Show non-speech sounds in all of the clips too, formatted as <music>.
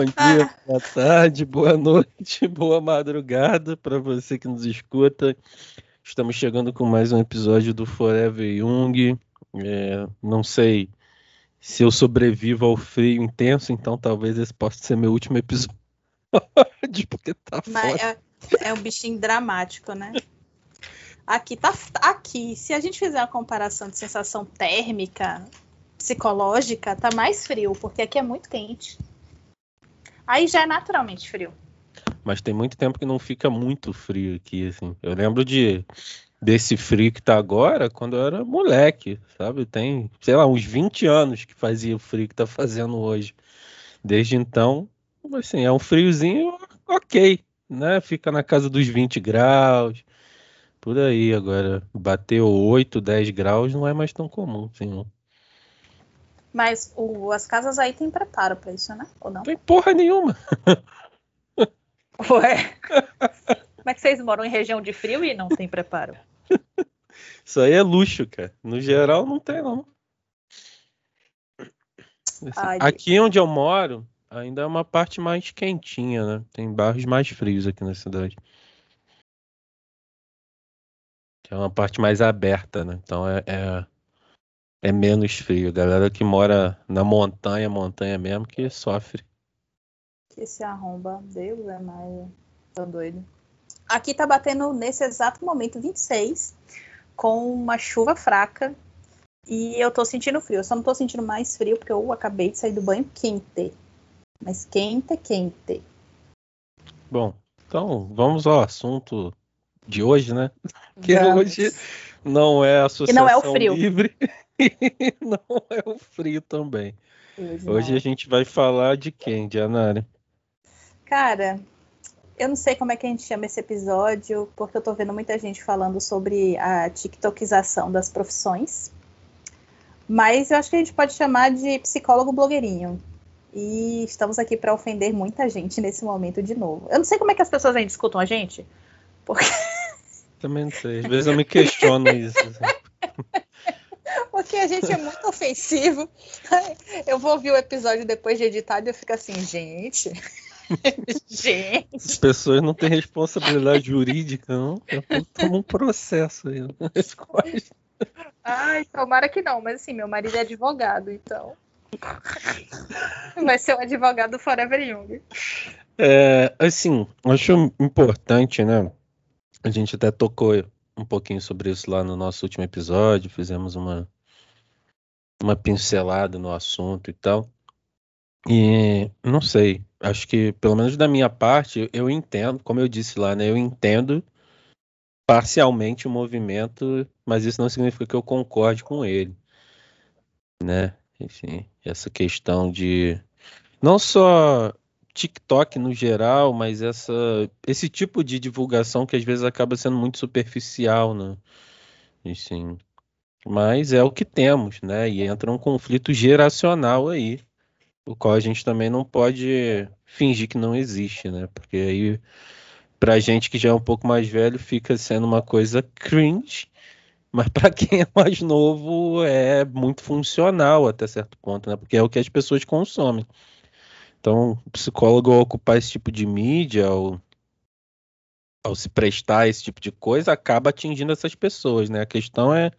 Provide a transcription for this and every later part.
Bom dia, boa tarde, boa noite, <laughs> boa madrugada para você que nos escuta. Estamos chegando com mais um episódio do Forever Young. É, não sei se eu sobrevivo ao frio intenso, então talvez esse possa ser meu último episódio. <laughs> porque tá Mas é, é, um bichinho dramático, né? Aqui tá aqui, se a gente fizer uma comparação de sensação térmica, psicológica, tá mais frio, porque aqui é muito quente. Aí já é naturalmente frio. Mas tem muito tempo que não fica muito frio aqui, assim. Eu lembro de desse frio que tá agora quando eu era moleque, sabe? Tem, sei lá, uns 20 anos que fazia o frio que tá fazendo hoje. Desde então, assim, é um friozinho ok, né? Fica na casa dos 20 graus, por aí. Agora, bateu 8, 10 graus não é mais tão comum, assim. Mas o, as casas aí tem preparo para isso, né? Ou não? Tem porra nenhuma. Ué. Como é que vocês moram em região de frio e não tem preparo? Isso aí é luxo, cara. No geral, não tem, não. Ai, aqui onde eu moro, ainda é uma parte mais quentinha, né? Tem bairros mais frios aqui na cidade. É uma parte mais aberta, né? Então é, é, é menos frio. Galera que mora na montanha, montanha mesmo, que sofre. Que se arromba. Deus é mais. Tô doido. Aqui tá batendo nesse exato momento 26, com uma chuva fraca. E eu tô sentindo frio. Eu só não tô sentindo mais frio porque eu acabei de sair do banho quente. Mas quente, quente. Bom, então vamos ao assunto de hoje, né? <laughs> Que vamos. hoje não é a associação não é o frio. livre <laughs> não é o frio também. Hoje, hoje a gente vai falar de quem, Dianara? Cara, eu não sei como é que a gente chama esse episódio, porque eu tô vendo muita gente falando sobre a tiktokização das profissões. Mas eu acho que a gente pode chamar de psicólogo blogueirinho. E estamos aqui para ofender muita gente nesse momento de novo. Eu não sei como é que as pessoas ainda escutam a gente. Porque... Também não sei. Às vezes eu me questiono isso. Assim. <laughs> Porque a gente é muito ofensivo. <laughs> Eu vou ouvir o episódio depois de editado e eu fico assim, gente. <laughs> Gente. As pessoas não têm responsabilidade jurídica, não. Toma um processo aí <laughs> costas. Ai, tomara que não, mas assim, meu marido é advogado, então. Vai ser o advogado Forever Young. É, assim, acho importante, né? A gente até tocou um pouquinho sobre isso lá no nosso último episódio, fizemos uma, uma pincelada no assunto e tal. E não sei, acho que pelo menos da minha parte, eu entendo, como eu disse lá, né? Eu entendo parcialmente o movimento, mas isso não significa que eu concorde com ele, né? Enfim, essa questão de não só TikTok no geral, mas essa esse tipo de divulgação que às vezes acaba sendo muito superficial, né? Enfim, mas é o que temos, né? E entra um conflito geracional aí o qual a gente também não pode fingir que não existe, né? Porque aí, pra gente que já é um pouco mais velho, fica sendo uma coisa cringe, mas para <laughs> quem é mais novo é muito funcional até certo ponto, né? Porque é o que as pessoas consomem. Então, o psicólogo ao ocupar esse tipo de mídia, ao, ao se prestar a esse tipo de coisa, acaba atingindo essas pessoas, né? A questão é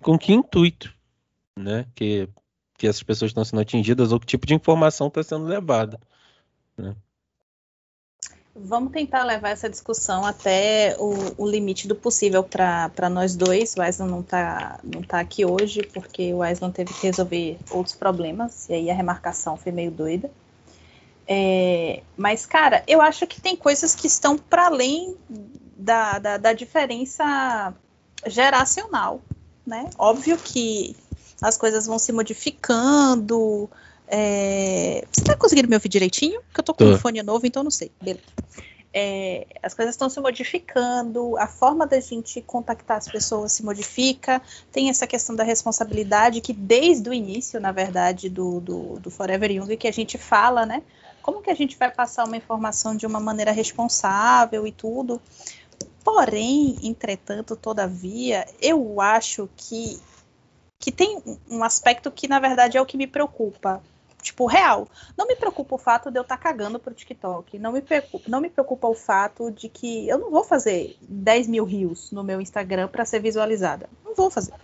com que intuito, né? Que que essas pessoas estão sendo atingidas ou que tipo de informação está sendo levada. Né? Vamos tentar levar essa discussão até o, o limite do possível para nós dois. O Wesley não está não tá aqui hoje, porque o Wesley teve que resolver outros problemas, e aí a remarcação foi meio doida. É, mas, cara, eu acho que tem coisas que estão para além da, da, da diferença geracional. Né? Óbvio que as coisas vão se modificando. É... Você tá conseguindo me ouvir direitinho? Porque eu tô com um fone novo, então não sei. Beleza. É, as coisas estão se modificando, a forma da gente contactar as pessoas se modifica, tem essa questão da responsabilidade que desde o início, na verdade, do, do, do Forever Young, que a gente fala, né? Como que a gente vai passar uma informação de uma maneira responsável e tudo. Porém, entretanto, todavia, eu acho que que tem um aspecto que, na verdade, é o que me preocupa. Tipo, real. Não me preocupa o fato de eu estar tá cagando pro TikTok. Não me, preocupa, não me preocupa o fato de que eu não vou fazer 10 mil rios no meu Instagram para ser visualizada. Não vou fazer.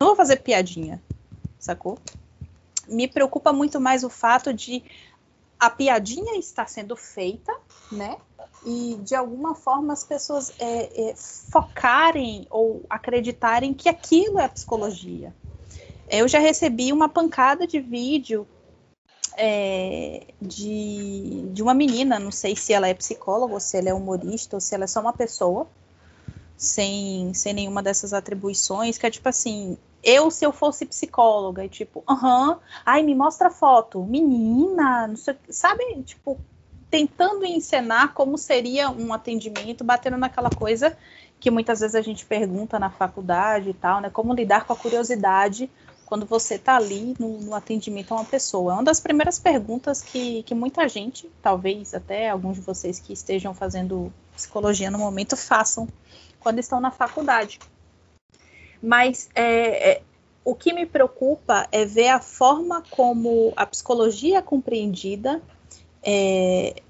Não vou fazer piadinha. Sacou? Me preocupa muito mais o fato de a piadinha estar sendo feita, né? E de alguma forma as pessoas é, é, focarem ou acreditarem que aquilo é psicologia. Eu já recebi uma pancada de vídeo é, de, de uma menina, não sei se ela é psicóloga, ou se ela é humorista, ou se ela é só uma pessoa, sem, sem nenhuma dessas atribuições, que é tipo assim, eu se eu fosse psicóloga, e tipo, aham, uh -huh, ai, me mostra foto, menina, não sei, sabe, tipo, tentando encenar como seria um atendimento, batendo naquela coisa que muitas vezes a gente pergunta na faculdade e tal, né, como lidar com a curiosidade quando você está ali no, no, atendimento a uma pessoa? É uma das primeiras perguntas que, que muita gente, talvez até alguns de vocês que estejam fazendo psicologia no momento, façam quando estão na faculdade. Mas é, é, o que me preocupa é ver a forma como a psicologia é compreendida, é,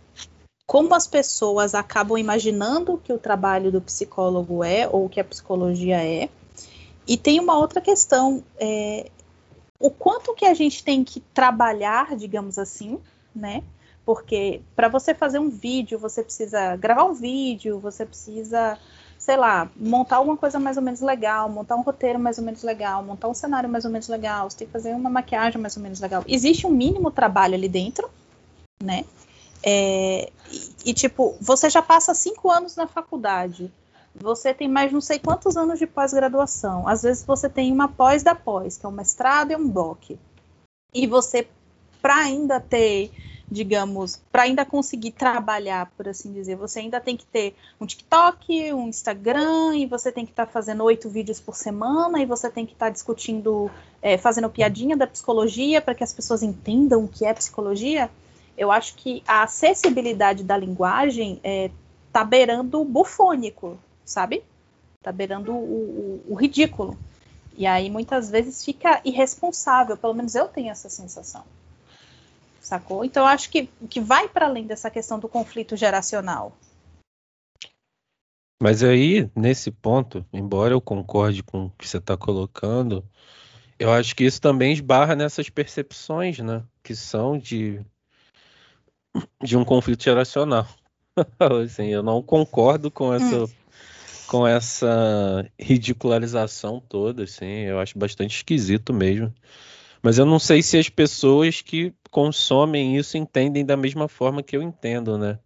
como as pessoas acabam imaginando que o trabalho do psicólogo é, ou que a psicologia é, e tem uma outra questão, é, o quanto que a gente tem que trabalhar, digamos assim, né? Porque para você fazer um vídeo, você precisa gravar um vídeo, você precisa, sei lá, montar alguma coisa mais ou menos legal, montar um roteiro mais ou menos legal, montar um cenário mais ou menos legal, você tem que fazer uma maquiagem mais ou menos legal. Existe um mínimo trabalho ali dentro, né? É, e, e, tipo, você já passa cinco anos na faculdade você tem mais não sei quantos anos de pós-graduação. Às vezes você tem uma pós da pós, que é um mestrado e um doc. E você, para ainda ter, digamos, para ainda conseguir trabalhar, por assim dizer, você ainda tem que ter um TikTok, um Instagram, e você tem que estar tá fazendo oito vídeos por semana, e você tem que estar tá discutindo, é, fazendo piadinha da psicologia para que as pessoas entendam o que é psicologia. Eu acho que a acessibilidade da linguagem é, tá beirando o bufônico, sabe? Tá beirando o, o, o ridículo. E aí muitas vezes fica irresponsável, pelo menos eu tenho essa sensação. Sacou? Então acho que, que vai para além dessa questão do conflito geracional. Mas aí, nesse ponto, embora eu concorde com o que você está colocando, eu acho que isso também esbarra nessas percepções, né? Que são de, de um conflito geracional. <laughs> assim, eu não concordo com essa hum com essa ridicularização toda, assim, eu acho bastante esquisito mesmo. Mas eu não sei se as pessoas que consomem isso entendem da mesma forma que eu entendo, né?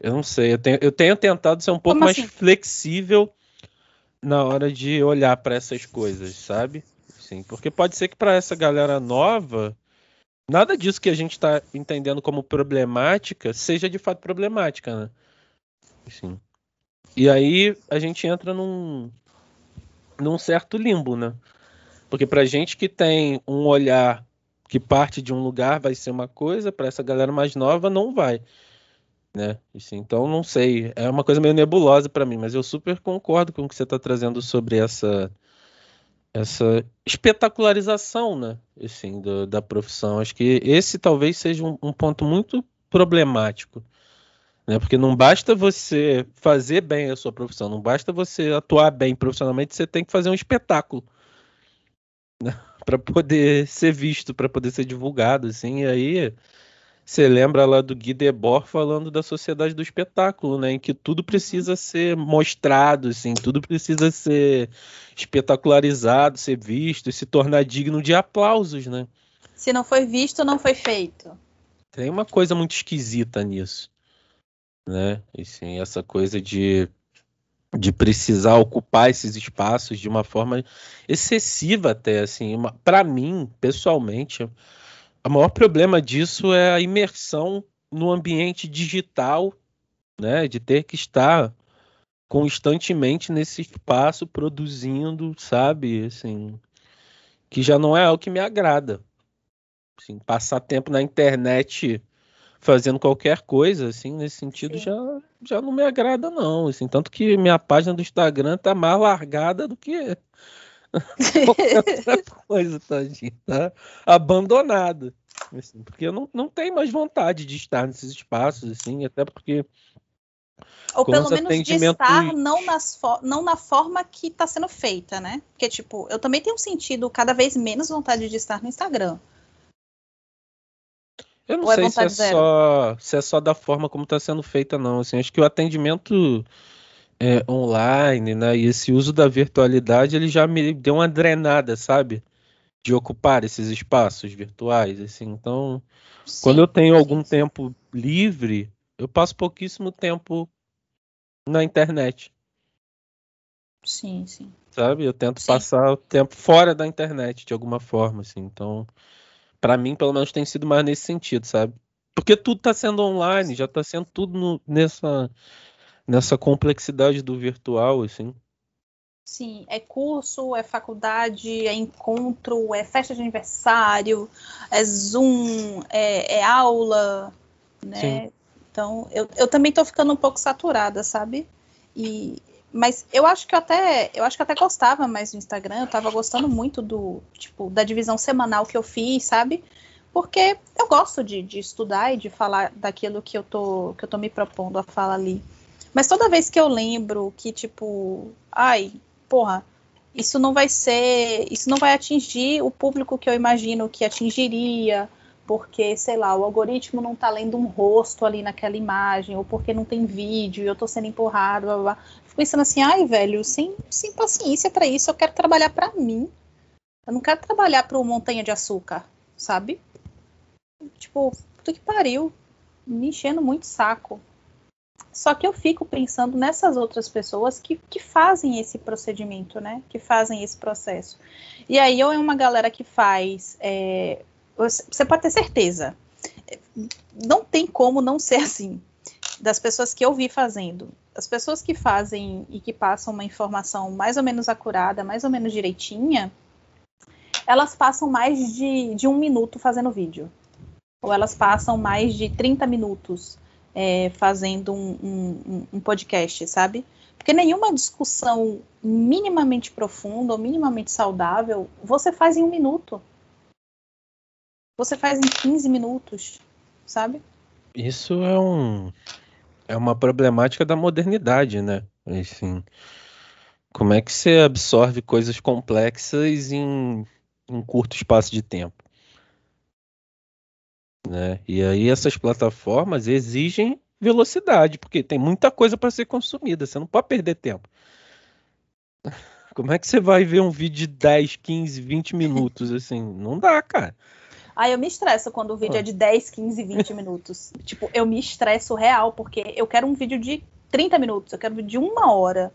Eu não sei, eu tenho, eu tenho tentado ser um pouco Como mais assim? flexível na hora de olhar para essas coisas, sabe? Sim, porque pode ser que para essa galera nova, nada disso que a gente está entendendo como problemática seja de fato problemática, né? Sim. E aí a gente entra num, num certo limbo, né? Porque pra gente que tem um olhar que parte de um lugar vai ser uma coisa, para essa galera mais nova não vai, né? Então não sei, é uma coisa meio nebulosa para mim, mas eu super concordo com o que você está trazendo sobre essa essa espetacularização, né? Assim, do, da profissão. Acho que esse talvez seja um, um ponto muito problemático né? Porque não basta você fazer bem a sua profissão, não basta você atuar bem profissionalmente, você tem que fazer um espetáculo <laughs> né? para poder ser visto, para poder ser divulgado, assim. E aí você lembra lá do Guy Debord falando da sociedade do espetáculo, né? Em que tudo precisa ser mostrado, assim, tudo precisa ser espetacularizado, ser visto e se tornar digno de aplausos, né? Se não foi visto, não foi feito. Tem uma coisa muito esquisita nisso né? E sim, essa coisa de, de precisar ocupar esses espaços de uma forma excessiva até, assim, para mim, pessoalmente, o maior problema disso é a imersão no ambiente digital, né? De ter que estar constantemente nesse espaço produzindo, sabe? Assim, que já não é algo que me agrada. Assim, passar tempo na internet fazendo qualquer coisa, assim, nesse sentido, já, já não me agrada, não. Assim, tanto que minha página do Instagram tá mais largada do que <laughs> qualquer outra <laughs> coisa, tadinho. Tá abandonada. assim, porque eu não, não tenho mais vontade de estar nesses espaços, assim, até porque ou pelo menos de estar não, nas não na forma que está sendo feita, né? Porque, tipo, eu também tenho sentido cada vez menos vontade de estar no Instagram. Eu não Ou é sei é se, é só, se é só da forma como está sendo feita, não. Assim, acho que o atendimento é, online, né? E esse uso da virtualidade, ele já me deu uma drenada, sabe? De ocupar esses espaços virtuais, assim. Então, sim, quando eu tenho algum sim. tempo livre, eu passo pouquíssimo tempo na internet. Sim, sim. Sabe? Eu tento sim. passar o tempo fora da internet de alguma forma, assim. Então, para mim, pelo menos, tem sido mais nesse sentido, sabe? Porque tudo está sendo online, já está sendo tudo no, nessa nessa complexidade do virtual, assim. Sim, é curso, é faculdade, é encontro, é festa de aniversário, é Zoom, é, é aula, né? Sim. Então, eu, eu também estou ficando um pouco saturada, sabe? E, mas eu acho que eu até eu acho que até gostava mais do Instagram, eu estava gostando muito do tipo da divisão semanal que eu fiz, sabe? Porque eu gosto de, de estudar e de falar daquilo que eu tô que eu tô me propondo a falar ali. Mas toda vez que eu lembro que tipo, ai, porra, isso não vai ser, isso não vai atingir o público que eu imagino que atingiria, porque, sei lá, o algoritmo não está lendo um rosto ali naquela imagem, ou porque não tem vídeo e eu estou sendo empurrado, blá, blá, blá. Fico pensando assim, ai, velho, sem, sem paciência para isso, eu quero trabalhar para mim. Eu não quero trabalhar para o Montanha de Açúcar, sabe? Tipo, puta que pariu. Me enchendo muito saco. Só que eu fico pensando nessas outras pessoas que, que fazem esse procedimento, né? Que fazem esse processo. E aí, ou é uma galera que faz é, você pode ter certeza. Não tem como não ser assim. Das pessoas que eu vi fazendo. As pessoas que fazem e que passam uma informação mais ou menos acurada, mais ou menos direitinha, elas passam mais de, de um minuto fazendo vídeo. Ou elas passam mais de 30 minutos é, fazendo um, um, um podcast, sabe? Porque nenhuma discussão minimamente profunda ou minimamente saudável você faz em um minuto você faz em 15 minutos, sabe? Isso é um é uma problemática da modernidade, né? Assim, como é que você absorve coisas complexas em um curto espaço de tempo? Né? E aí essas plataformas exigem velocidade, porque tem muita coisa para ser consumida, você não pode perder tempo. <laughs> Como é que você vai ver um vídeo de 10, 15, 20 minutos assim? Não dá, cara. Aí eu me estresso quando o vídeo é de 10, 15, 20 minutos. Tipo, eu me estresso real, porque eu quero um vídeo de 30 minutos, eu quero um de uma hora.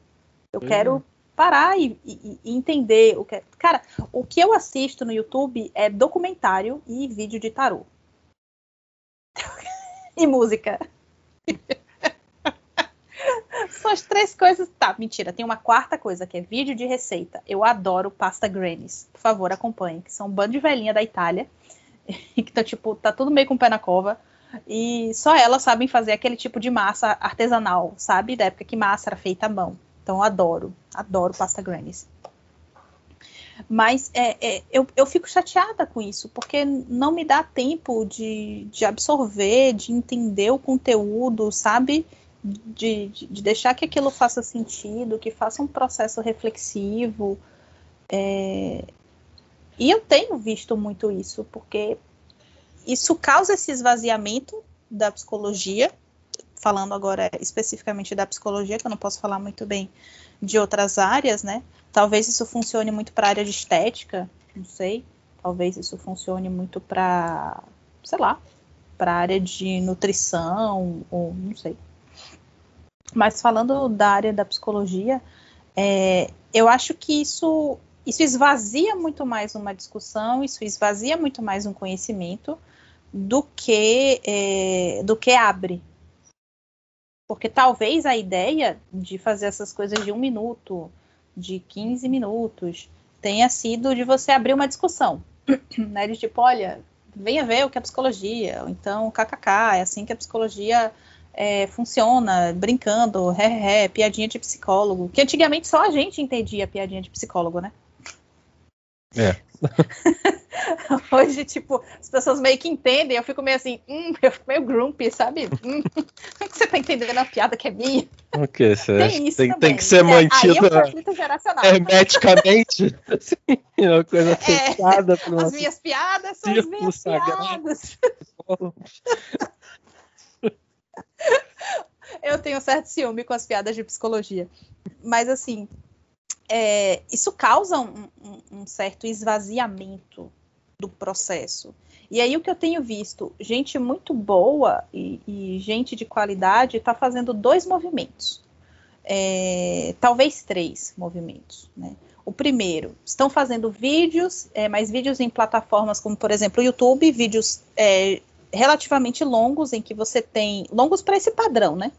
Eu quero é. parar e, e, e, entender o que. Cara, o que eu assisto no YouTube é documentário e vídeo de tarô. <laughs> e música. <laughs> São as três coisas. Tá, mentira. Tem uma quarta coisa que é vídeo de receita. Eu adoro pasta Grannies. Por favor, acompanhem. Que são um bando de velhinha da Itália <laughs> tá tipo, tá tudo meio com o pé na cova. E só elas sabem fazer aquele tipo de massa artesanal, sabe? Da época que massa era feita à mão. Então eu adoro, adoro pasta grannies. Mas é, é, eu, eu fico chateada com isso, porque não me dá tempo de, de absorver, de entender o conteúdo, sabe? De, de, de deixar que aquilo faça sentido, que faça um processo reflexivo. É, e eu tenho visto muito isso, porque isso causa esse esvaziamento da psicologia, falando agora especificamente da psicologia, que eu não posso falar muito bem de outras áreas, né? Talvez isso funcione muito para a área de estética, não sei. Talvez isso funcione muito para, sei lá, para a área de nutrição, ou não sei. Mas falando da área da psicologia, é, eu acho que isso isso esvazia muito mais uma discussão, isso esvazia muito mais um conhecimento do que é, do que abre. Porque talvez a ideia de fazer essas coisas de um minuto, de 15 minutos, tenha sido de você abrir uma discussão. <clears throat> né? De tipo, olha, venha ver o que é psicologia, ou então kkk, é assim que a psicologia é, funciona, brincando, ré, ré, piadinha de psicólogo. Que antigamente só a gente entendia piadinha de psicólogo, né? É. <laughs> Hoje, tipo, as pessoas meio que entendem, eu fico meio assim, hum, <laughs> eu fico meio grumpy, sabe? Hum, <laughs> como que você tá entendendo a piada que é minha? O que? Tem, isso tem, tem que ser mantido é, hermeticamente, assim, uma coisa fechada. É, as minhas piadas são as minhas sagrado. piadas. eu tenho certo ciúme com as piadas de psicologia. Mas, assim, é, isso causa um, um, um, certo esvaziamento do processo. E aí o que eu tenho visto, gente muito boa e, e gente de qualidade está fazendo dois movimentos, é, talvez três movimentos. Né? O primeiro, estão fazendo vídeos, é, mas vídeos em plataformas como, por exemplo, o YouTube, vídeos é, relativamente longos, em que você tem. longos para esse padrão, né?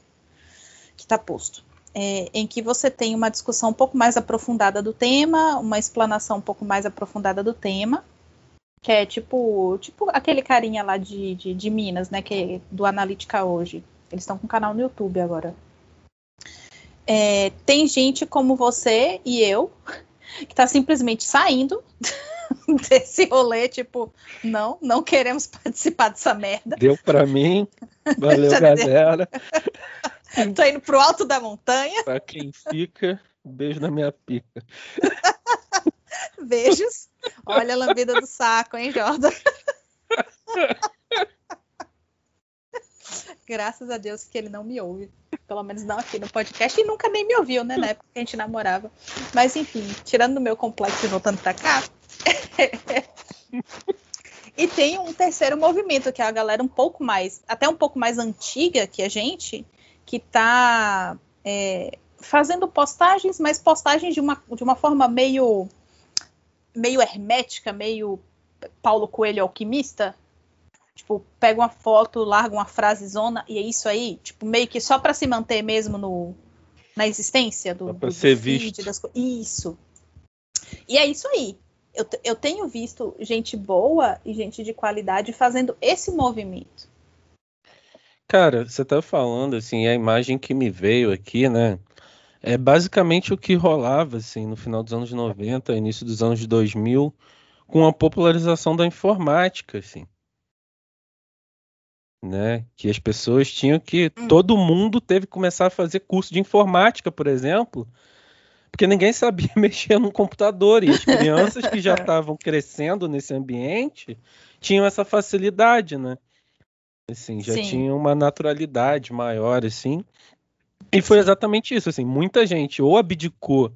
Que está posto é, em que você tem uma discussão um pouco mais aprofundada do tema, uma explanação um pouco mais aprofundada do tema, que é tipo, tipo aquele carinha lá de, de, de Minas, né, que é do Analítica hoje. Eles estão com um canal no YouTube agora. É, tem gente como você e eu <laughs> que está simplesmente saindo <laughs> desse rolê, tipo, não, não queremos <laughs> participar dessa merda. Deu para mim. Valeu, galera. <laughs> Tô indo pro alto da montanha. Pra quem fica, beijo na minha pica. <laughs> Beijos. Olha a lambida do saco, hein, Jordan? <laughs> Graças a Deus que ele não me ouve. Pelo menos não aqui no podcast. E nunca nem me ouviu, né? Na época que a gente namorava. Mas enfim, tirando o meu complexo e voltando pra cá. e tem um terceiro movimento, que é a galera um pouco mais, até um pouco mais antiga que a gente, que está é, fazendo postagens, mas postagens de uma, de uma forma meio, meio hermética, meio Paulo Coelho alquimista. Tipo, pega uma foto, larga uma frase zona e é isso aí, tipo, meio que só para se manter mesmo no, na existência do, do, ser do visto. Das, isso. E é isso aí. Eu, eu tenho visto gente boa e gente de qualidade fazendo esse movimento. Cara, você tá falando assim, a imagem que me veio aqui, né? É basicamente o que rolava assim no final dos anos 90, início dos anos 2000, com a popularização da informática, assim. Né? Que as pessoas tinham que hum. todo mundo teve que começar a fazer curso de informática, por exemplo, porque ninguém sabia <laughs> mexer no computador e as crianças que já <laughs> estavam crescendo nesse ambiente tinham essa facilidade, né? Assim, já Sim. tinha uma naturalidade maior, assim. E foi exatamente isso, assim, muita gente ou abdicou,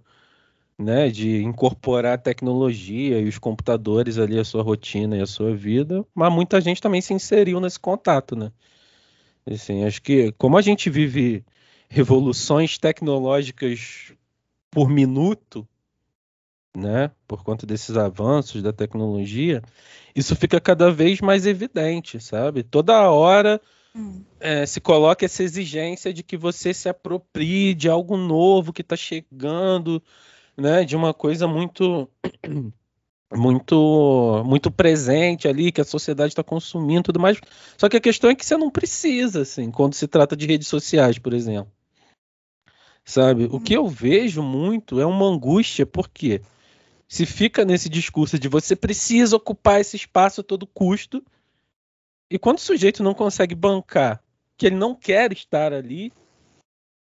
né, de incorporar a tecnologia e os computadores ali à sua rotina e à sua vida, mas muita gente também se inseriu nesse contato, né? Assim, acho que como a gente vive revoluções tecnológicas por minuto, né, por conta desses avanços da tecnologia, isso fica cada vez mais evidente, sabe? Toda hora hum. é, se coloca essa exigência de que você se aproprie de algo novo que está chegando, né, de uma coisa muito <clears throat> muito muito presente ali que a sociedade está consumindo tudo mais só que a questão é que você não precisa assim quando se trata de redes sociais por exemplo sabe o que hum. eu vejo muito é uma angústia porque se fica nesse discurso de você precisa ocupar esse espaço a todo custo, e quando o sujeito não consegue bancar que ele não quer estar ali,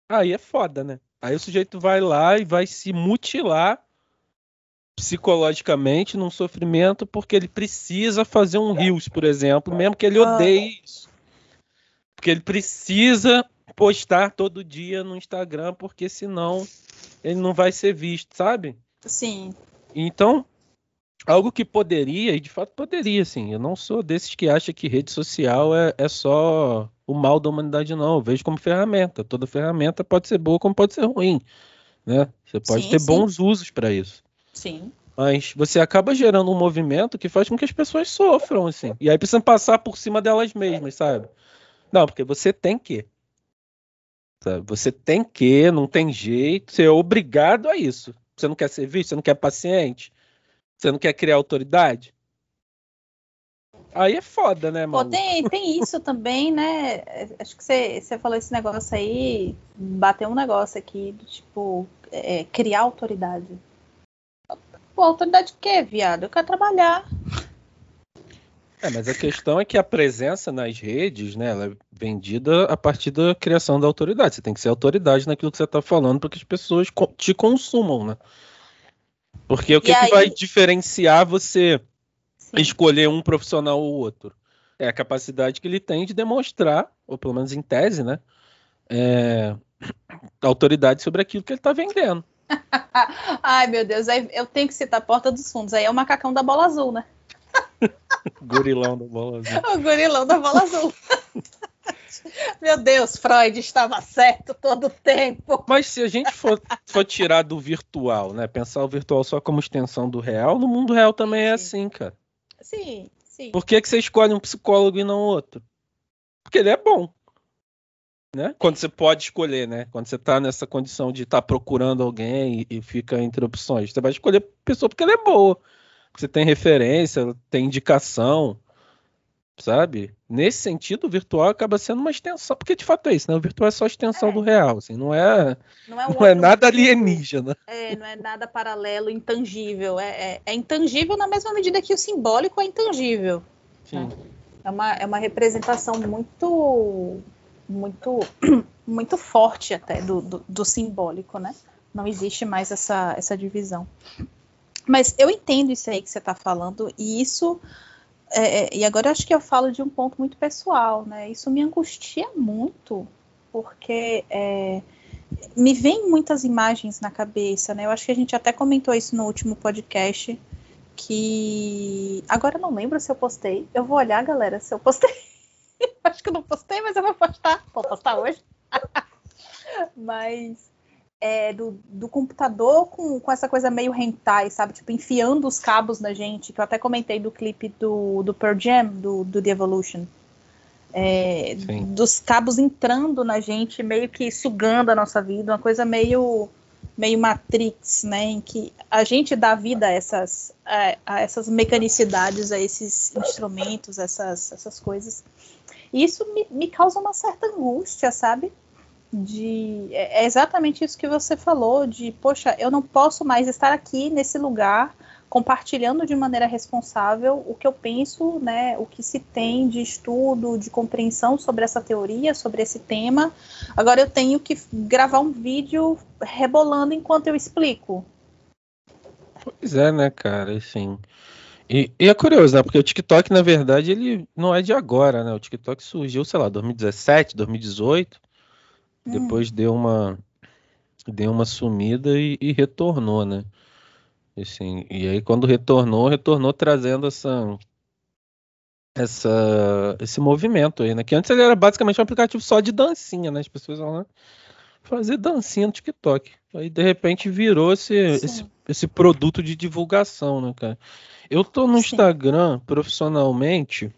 aí é foda, né? Aí o sujeito vai lá e vai se mutilar psicologicamente num sofrimento porque ele precisa fazer um rios, por exemplo, mesmo que ele odeie isso. Porque ele precisa postar todo dia no Instagram porque senão ele não vai ser visto, sabe? Sim. Então, algo que poderia, e de fato poderia, sim. Eu não sou desses que acha que rede social é, é só o mal da humanidade, não. Eu vejo como ferramenta. Toda ferramenta pode ser boa como pode ser ruim. Né? Você pode sim, ter sim. bons usos para isso. Sim. Mas você acaba gerando um movimento que faz com que as pessoas sofram, assim. E aí precisam passar por cima delas mesmas, sabe? Não, porque você tem que. Sabe? Você tem que, não tem jeito, você é obrigado a isso. Você não quer ser visto? Você não quer paciente? Você não quer criar autoridade? Aí é foda, né, mano? tem, tem isso também, né? Acho que você, você falou esse negócio aí, bateu um negócio aqui, do tipo, é, criar autoridade. Pô, autoridade o quê, viado? Eu quero trabalhar. É, mas a questão é que a presença nas redes, né, ela é vendida a partir da criação da autoridade. Você tem que ser autoridade naquilo que você está falando para que as pessoas te consumam, né? Porque o que, que vai diferenciar você Sim. escolher um profissional ou outro? É a capacidade que ele tem de demonstrar, ou pelo menos em tese, né? É, autoridade sobre aquilo que ele está vendendo. <laughs> Ai, meu Deus, aí eu tenho que citar a Porta dos Fundos. Aí é o macacão da bola azul, né? <laughs> Gorilão da bola azul. <laughs> O gorilão da bola azul. <laughs> Meu Deus, Freud estava certo todo o tempo. Mas se a gente for, for, tirar do virtual, né? Pensar o virtual só como extensão do real, no mundo real também é assim, cara. Sim, sim. Por que, que você escolhe um psicólogo e não outro? Porque ele é bom. Né? Quando você pode escolher, né? Quando você está nessa condição de estar tá procurando alguém e, e, fica entre opções, você vai escolher a pessoa porque ela é boa. Você tem referência, tem indicação, sabe? Nesse sentido, o virtual acaba sendo uma extensão, porque de fato é isso, né? O virtual é só extensão é. do real, assim, não é, não é, um não é nada alienígena. É, não é nada paralelo, intangível. É, é, é, intangível na mesma medida que o simbólico é intangível. Sim. Né? É uma, é uma representação muito, muito, <clears throat> muito forte até do, do, do simbólico, né? Não existe mais essa, essa divisão. Mas eu entendo isso aí que você está falando, e isso. É, é, e agora acho que eu falo de um ponto muito pessoal, né? Isso me angustia muito, porque é, me vem muitas imagens na cabeça, né? Eu acho que a gente até comentou isso no último podcast, que agora eu não lembro se eu postei. Eu vou olhar, galera, se eu postei. <laughs> acho que eu não postei, mas eu vou postar. Vou postar hoje. <laughs> mas é, do, do, computador com, com essa coisa meio hentai, sabe? Tipo, enfiando os cabos na gente, que eu até comentei do clipe do, do Pearl Jam, do, do The Evolution. É, dos cabos entrando na gente, meio que sugando a nossa vida, uma coisa meio meio Matrix, né, em que a gente dá vida a essas, a, a essas mecanicidades, a esses instrumentos, essas, essas coisas. E isso me, me causa uma certa angústia, sabe? De é, é exatamente isso que você falou de poxa eu não posso mais estar aqui nesse lugar compartilhando de maneira responsável o que eu penso né o que se tem de estudo de compreensão sobre essa teoria sobre esse tema agora eu tenho que gravar um vídeo rebolando enquanto eu explico pois é né cara assim e, e, é curioso, né? Porque o TikTok, na verdade, ele não é de agora, né? O TikTok surgiu, sei lá, 2017, 2018. Depois hum. deu uma deu uma sumida e, e, retornou, né? Assim, e aí quando retornou, retornou trazendo essa essa esse movimento aí, né? Que antes ele era basicamente um aplicativo só de dancinha, né? As pessoas vão lá fazer dancinha no TikTok. Aí de repente virou esse, esse, esse, produto de divulgação, né, cara? Eu tô no Sim. Instagram profissionalmente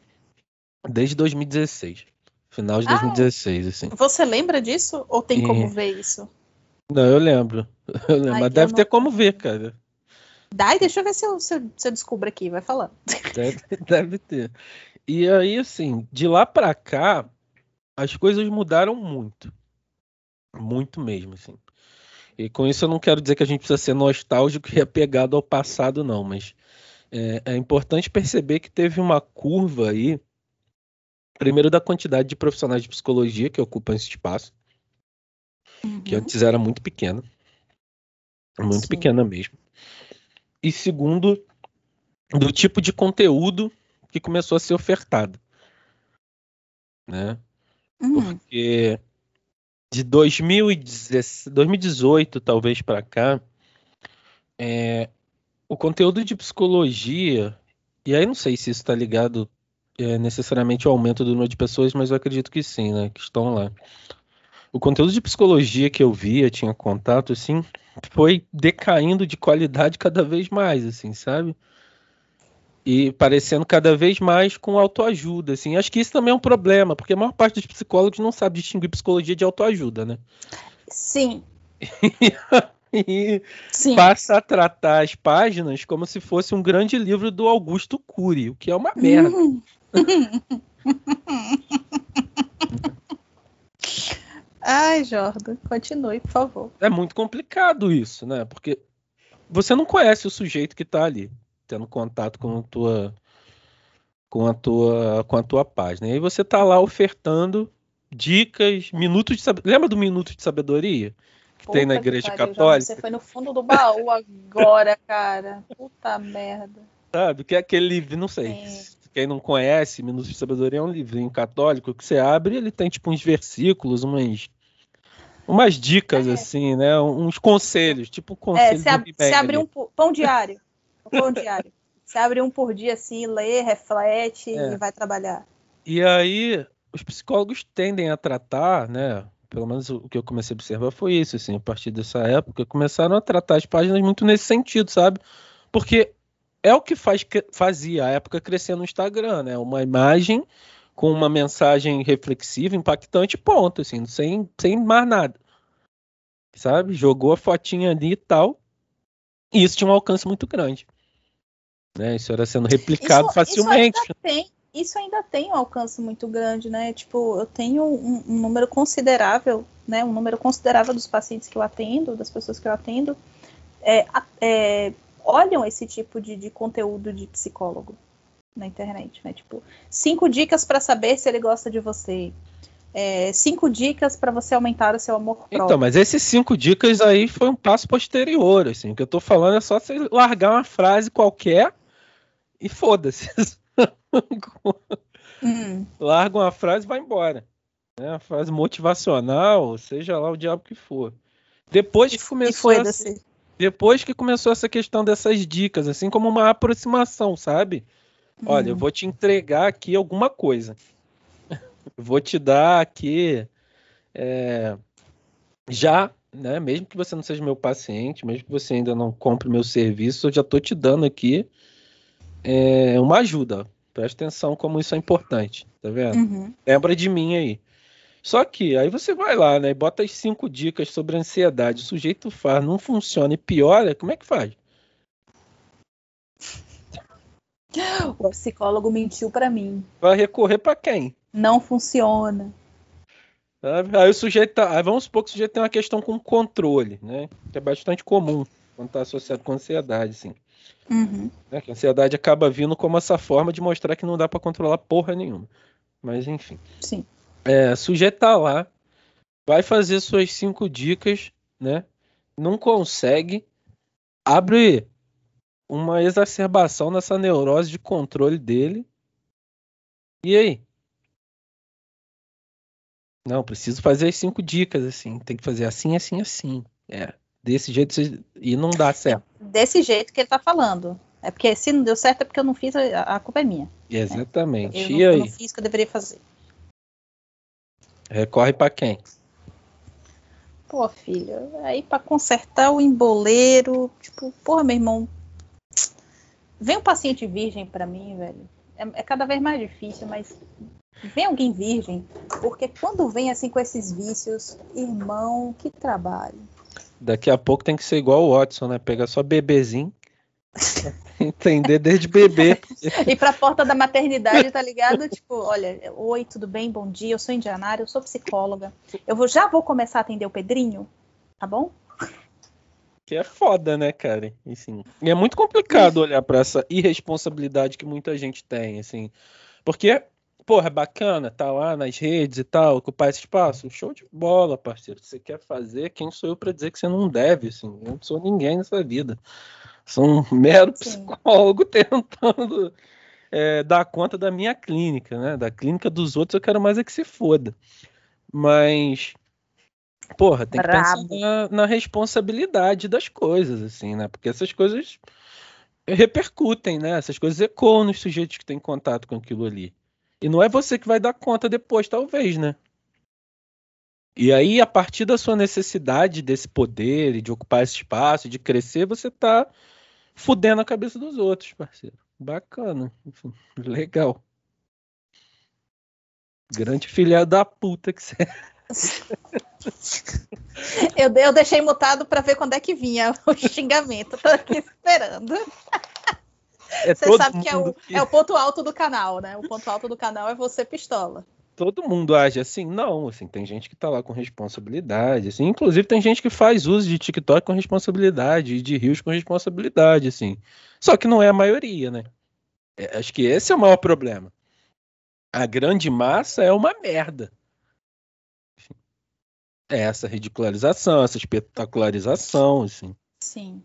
desde 2016. Final de ah, 2016, assim. Você lembra disso? Ou tem e... como ver isso? Não, eu lembro. <laughs> Eu lembro. Ai, mas deve não... ter como ver, cara. Dai, deixa eu ver se eu, se eu, se eu descubro aqui, vai falando. <laughs> Deve, deve ter. E aí, assim, de lá pra cá, as coisas mudaram muito. Muito mesmo, assim. E com isso eu não quero dizer que a gente precisa ser nostálgico <laughs> e apegado ao passado, não, mas é, é importante perceber que teve uma curva aí Primeiro, da quantidade de profissionais de psicologia que ocupam esse espaço, uhum. que antes era muito pequena. Muito Sim. pequena mesmo. E segundo, do tipo de conteúdo que começou a ser ofertado. Né? Uhum. Porque de 2018, talvez para cá, é, o conteúdo de psicologia, e aí não sei se isso está ligado é, necessariamente o aumento do número de pessoas, mas eu acredito que sim, né? Que estão lá. O conteúdo de psicologia que eu via, tinha contato, assim, foi decaindo de qualidade cada vez mais, assim, sabe? E parecendo cada vez mais com autoajuda, assim. Acho que isso também é um problema, porque a maior parte dos psicólogos não sabe distinguir psicologia de autoajuda, né? Sim. <laughs> e Sim. passa a tratar as páginas como se fosse um grande livro do Augusto Cury, o que é uma merda. Uhum. <laughs> Ai, Jordan, continue, por favor. É muito complicado isso, né? Porque você não conhece o sujeito que está ali, tendo contato com a tua com a tua, com a tua página. E aí você tá lá ofertando dicas, minutos de sabedoria. Lembra do minuto de sabedoria? Que Puta tem na igreja pariu, católica? Você foi no fundo do baú agora, cara. Puta merda. Sabe? Que é aquele livro, não sei. Quem não conhece, Minutos de Sabedoria é um livrinho católico que você abre ele tem tipo uns versículos, umas umas dicas é. assim, né? Uns conselhos, tipo um conselho. É, você, ab você abre um pão diário. Um pão diário. Você abre um por dia assim, lê, reflete é. e vai trabalhar. E aí os psicólogos tendem a tratar, né? Pelo menos o que eu comecei a observar foi isso, assim, a partir dessa época, começaram a tratar as páginas muito nesse sentido, sabe? Porque é o que faz, fazia a época crescer no Instagram, né? Uma imagem com uma mensagem reflexiva, impactante, ponto, assim, sem, sem mais nada. Sabe? Jogou a fotinha ali e tal. E isso tinha um alcance muito grande. Né? Isso era sendo replicado isso, facilmente. Isso ainda, tem, isso ainda tem um alcance muito grande, né? Tipo, eu tenho um, um número considerável, né? Um número considerável dos pacientes que eu atendo, das pessoas que eu atendo, é, é olham esse tipo de, de conteúdo de psicólogo na internet, né? Tipo, cinco dicas para saber se ele gosta de você. É, cinco dicas para você aumentar o seu amor próprio. Então, mas esses cinco dicas aí foi um passo posterior, assim. O que eu tô falando é só você largar uma frase qualquer e foda-se. hum. Larga uma frase e vai embora. Né? Uma frase motivacional, seja lá o diabo que for. Depois que começou a, depois que começou essa questão dessas dicas, assim como uma aproximação, sabe? Olha, eu uhum. vou te entregar aqui alguma coisa. <laughs> vou te dar aqui é, já, né? Mesmo que você não seja meu paciente, mesmo que você ainda não compre meu serviço, eu já estou te dando aqui é, uma ajuda. Presta atenção como isso é importante, tá vendo? Uhum. Lembra de mim aí. Só que aí você vai lá, né? E bota as cinco dicas sobre ansiedade. O sujeito faz, não funciona e piora, como é que faz? O psicólogo mentiu para mim. Vai recorrer para quem? Não funciona. Aí o sujeito tá, aí vamos supor que o sujeito tem uma questão com controle, né? Que é bastante comum quando está associado com ansiedade, sim. Uhum. É, que a ansiedade acaba vindo como essa forma de mostrar que não dá para controlar porra nenhuma. Mas enfim. Sim. É, sujeito tá lá, vai fazer suas cinco dicas, né? Não consegue, abre uma exacerbação nessa neurose de controle dele. E aí? Não, preciso fazer as cinco dicas, assim. Tem que fazer assim, assim, assim. É. Desse jeito e não dá certo. Desse jeito que ele tá falando. É porque se não deu certo é porque eu não fiz, a, a culpa é minha. Exatamente. Né? Eu, e não, aí? eu não fiz o que eu deveria fazer. Recorre para quem? Pô, filho, aí para consertar o emboleiro, tipo, porra, meu irmão, vem um paciente virgem para mim, velho. É, é, cada vez mais difícil, mas vem alguém virgem, porque quando vem assim com esses vícios, irmão, que trabalho. Daqui a pouco tem que ser igual o Watson, né? Pegar só bebezinho <laughs> Entender desde bebê. e pra porta da maternidade, tá ligado? Tipo, olha, oi, tudo bem? Bom dia, eu sou indianária, eu sou psicóloga. Eu vou, já vou começar a atender o Pedrinho, tá bom? Que é foda, né, cara? Assim, e é muito complicado olhar para essa irresponsabilidade que muita gente tem, assim. Porque, porra, é bacana, tá lá nas redes e tal, ocupar esse espaço. Show de bola, parceiro. Você quer fazer, quem sou eu para dizer que você não deve, assim? Eu não sou ninguém nessa vida. Sou um mero psicólogo Sim. <laughs> tentando é, dar conta da minha clínica, né? Da clínica dos outros eu quero mais é que se foda. Mas, porra, tem que pensar na, na, responsabilidade das coisas, assim, né? Porque essas coisas repercutem, né? Essas coisas ecoam nos sujeitos que têm contato com aquilo ali. E não é você que vai dar conta depois, talvez, né? E aí, a partir da sua necessidade desse poder, de ocupar esse espaço, de crescer, você está fudendo a cabeça dos outros, parceiro. Bacana. <laughs> Legal. Grande filha da puta que você é. <laughs> eu, eu deixei mutado para ver quando é que vinha o <laughs> xingamento. Tô aqui esperando. É você sabe que é o, que é o ponto alto do canal, né? O ponto alto do canal é você pistola todo mundo age assim? Não, assim, tem gente que tá lá com responsabilidade, assim, inclusive tem gente que faz uso de TikTok com responsabilidade e de rios com responsabilidade, assim. Só que não é a maioria, né? É, acho que esse é o maior problema. A grande massa é uma merda. É essa ridicularização, essa espetacularização, assim. Sim.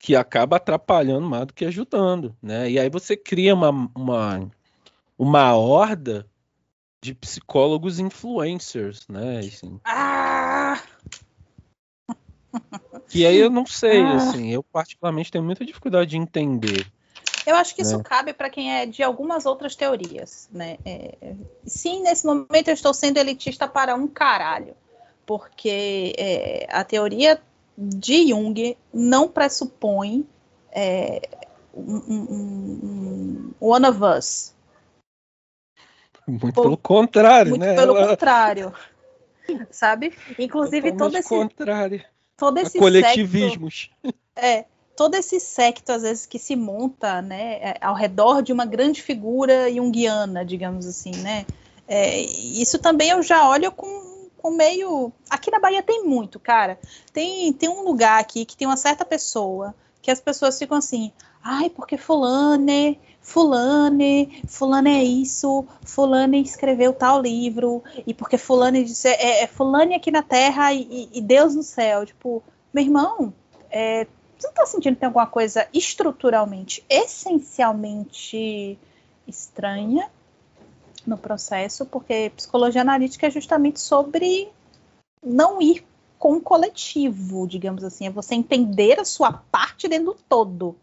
Que acaba atrapalhando mais do que ajudando, né? E aí você cria uma, uma, uma horda de psicólogos influencers, né? Assim. Ah! Que aí eu não sei, ah. assim, eu particularmente tenho muita dificuldade de entender. Eu acho que isso né? cabe para quem é de algumas outras teorias, né? É, sim, nesse momento eu estou sendo elitista para um caralho, porque é, a teoria de Jung não pressupõe é, um, um, um, one of us. Muito Por, pelo contrário, muito né? Pelo Ela... contrário, sabe? Inclusive todo esse contrário. todo esse coletivismos. Secto, é, todo esse secto, às vezes, que se monta né, é, ao redor de uma grande figura junguiana, digamos assim, né? É, isso também eu já olho com, com meio. Aqui na Bahia tem muito, cara. Tem, tem um lugar aqui que tem uma certa pessoa que as pessoas ficam assim, ai, porque fulane, fulane, fulane é isso, fulane escreveu tal livro, e porque fulane disse, é, é fulane aqui na terra e, e, Deus no céu. Tipo, meu irmão, é, você não está sentindo que tem alguma coisa estruturalmente, essencialmente estranha no processo? Porque psicologia analítica é justamente sobre não ir com o coletivo, digamos assim. É você entender a sua parte dentro do todo.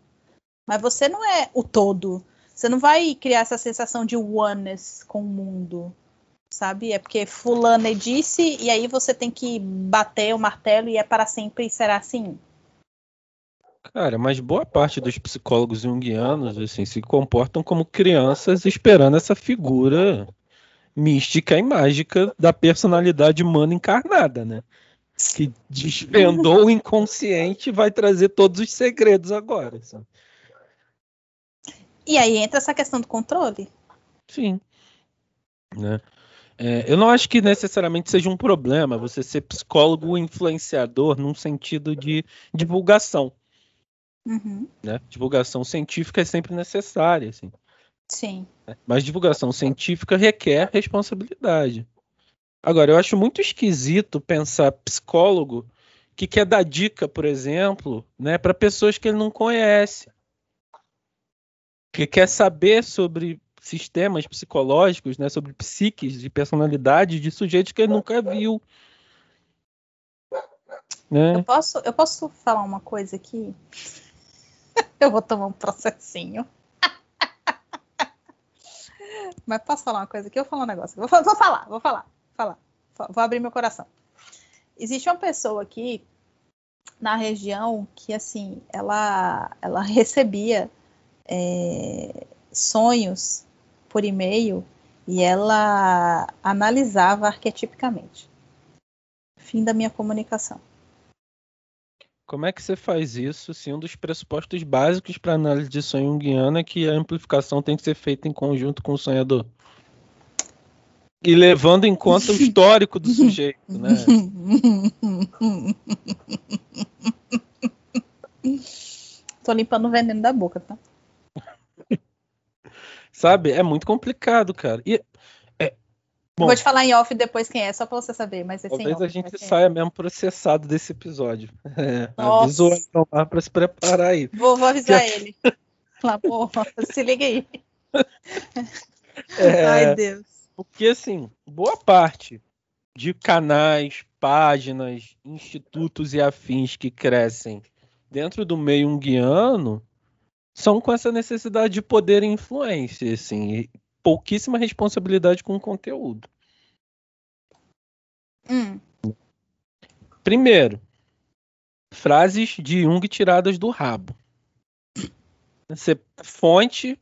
Mas você não é o todo. Você não vai criar essa sensação de oneness com o mundo. Sabe? É porque fulano disse, e aí você tem que bater o martelo e é para sempre e será assim. Cara, mas boa parte dos psicólogos junguianos assim, se comportam como crianças esperando essa figura mística e mágica da personalidade humana encarnada, né? Que desvendou o inconsciente e vai trazer todos os segredos agora. Sabe? E aí entra essa questão do controle? Sim. Né? É, eu não acho que necessariamente seja um problema você ser psicólogo influenciador num sentido de divulgação. Uhum. Né? Divulgação científica é sempre necessária, assim. Sim. Mas divulgação científica requer responsabilidade. Agora, eu acho muito esquisito pensar psicólogo que quer dar dica, por exemplo, né, para pessoas que ele não conhece. Que quer saber sobre sistemas psicológicos, né, sobre psiques de personalidade de sujeitos que ele nunca viu. Né? Eu, posso, eu posso falar uma coisa aqui? <laughs> Eu vou tomar um processinho. <laughs> Mas posso falar uma coisa aqui? Eu vou falar um negócio. Vou, vou falar, vou falar, falar. Vou abrir meu coração. Existe uma pessoa aqui na região que, assim, ela, ela recebia é, sonhos por e-mail e ela analisava arquetipicamente. Fim da minha comunicação. Como é que você faz isso se um dos pressupostos básicos para análise de sonho junguiana é que a amplificação tem que ser feita em conjunto com o sonhador? E levando em conta o <laughs> histórico do sujeito, né? <laughs> Tô limpando o veneno da boca, tá? Sabe? É muito complicado, cara. E Bom, Vou te falar em off depois quem é, só pra você saber. Mas é talvez off, a gente saia mesmo processado desse episódio. É, avisou então lá pra se preparar aí. Vou, vou avisar <laughs> ele. Lá, porra, se liga aí. É, Ai, Deus. Porque, assim, boa parte de canais, páginas, institutos e afins que crescem dentro do meio unguiano são com essa necessidade de poder e influência, assim, pouquíssima responsabilidade com o conteúdo. Hum. Primeiro, frases de Jung tiradas do rabo. Você, fonte.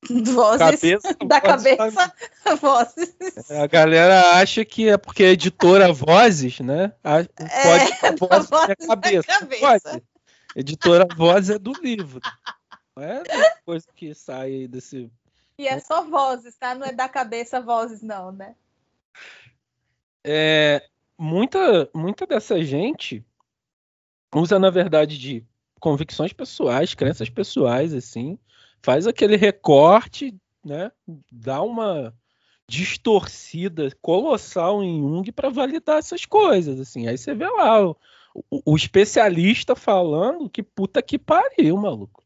<laughs> Vozes cabeça, <laughs> da vozes, cabeça, vozes. A galera acha que é porque a editora Vozes, né? Pode é, <laughs> voz da cabeça. cabeça. Pode. Editora Vozes é do livro. Não é coisa que sai desse e é só vozes, tá? Não é da cabeça vozes, não, né? É, muita, muita dessa gente usa, na verdade, de convicções pessoais, crenças pessoais, assim, faz aquele recorte, né? Dá uma distorcida colossal em Jung para validar essas coisas, assim. Aí você vê lá o, o, especialista falando que puta que pariu, maluco.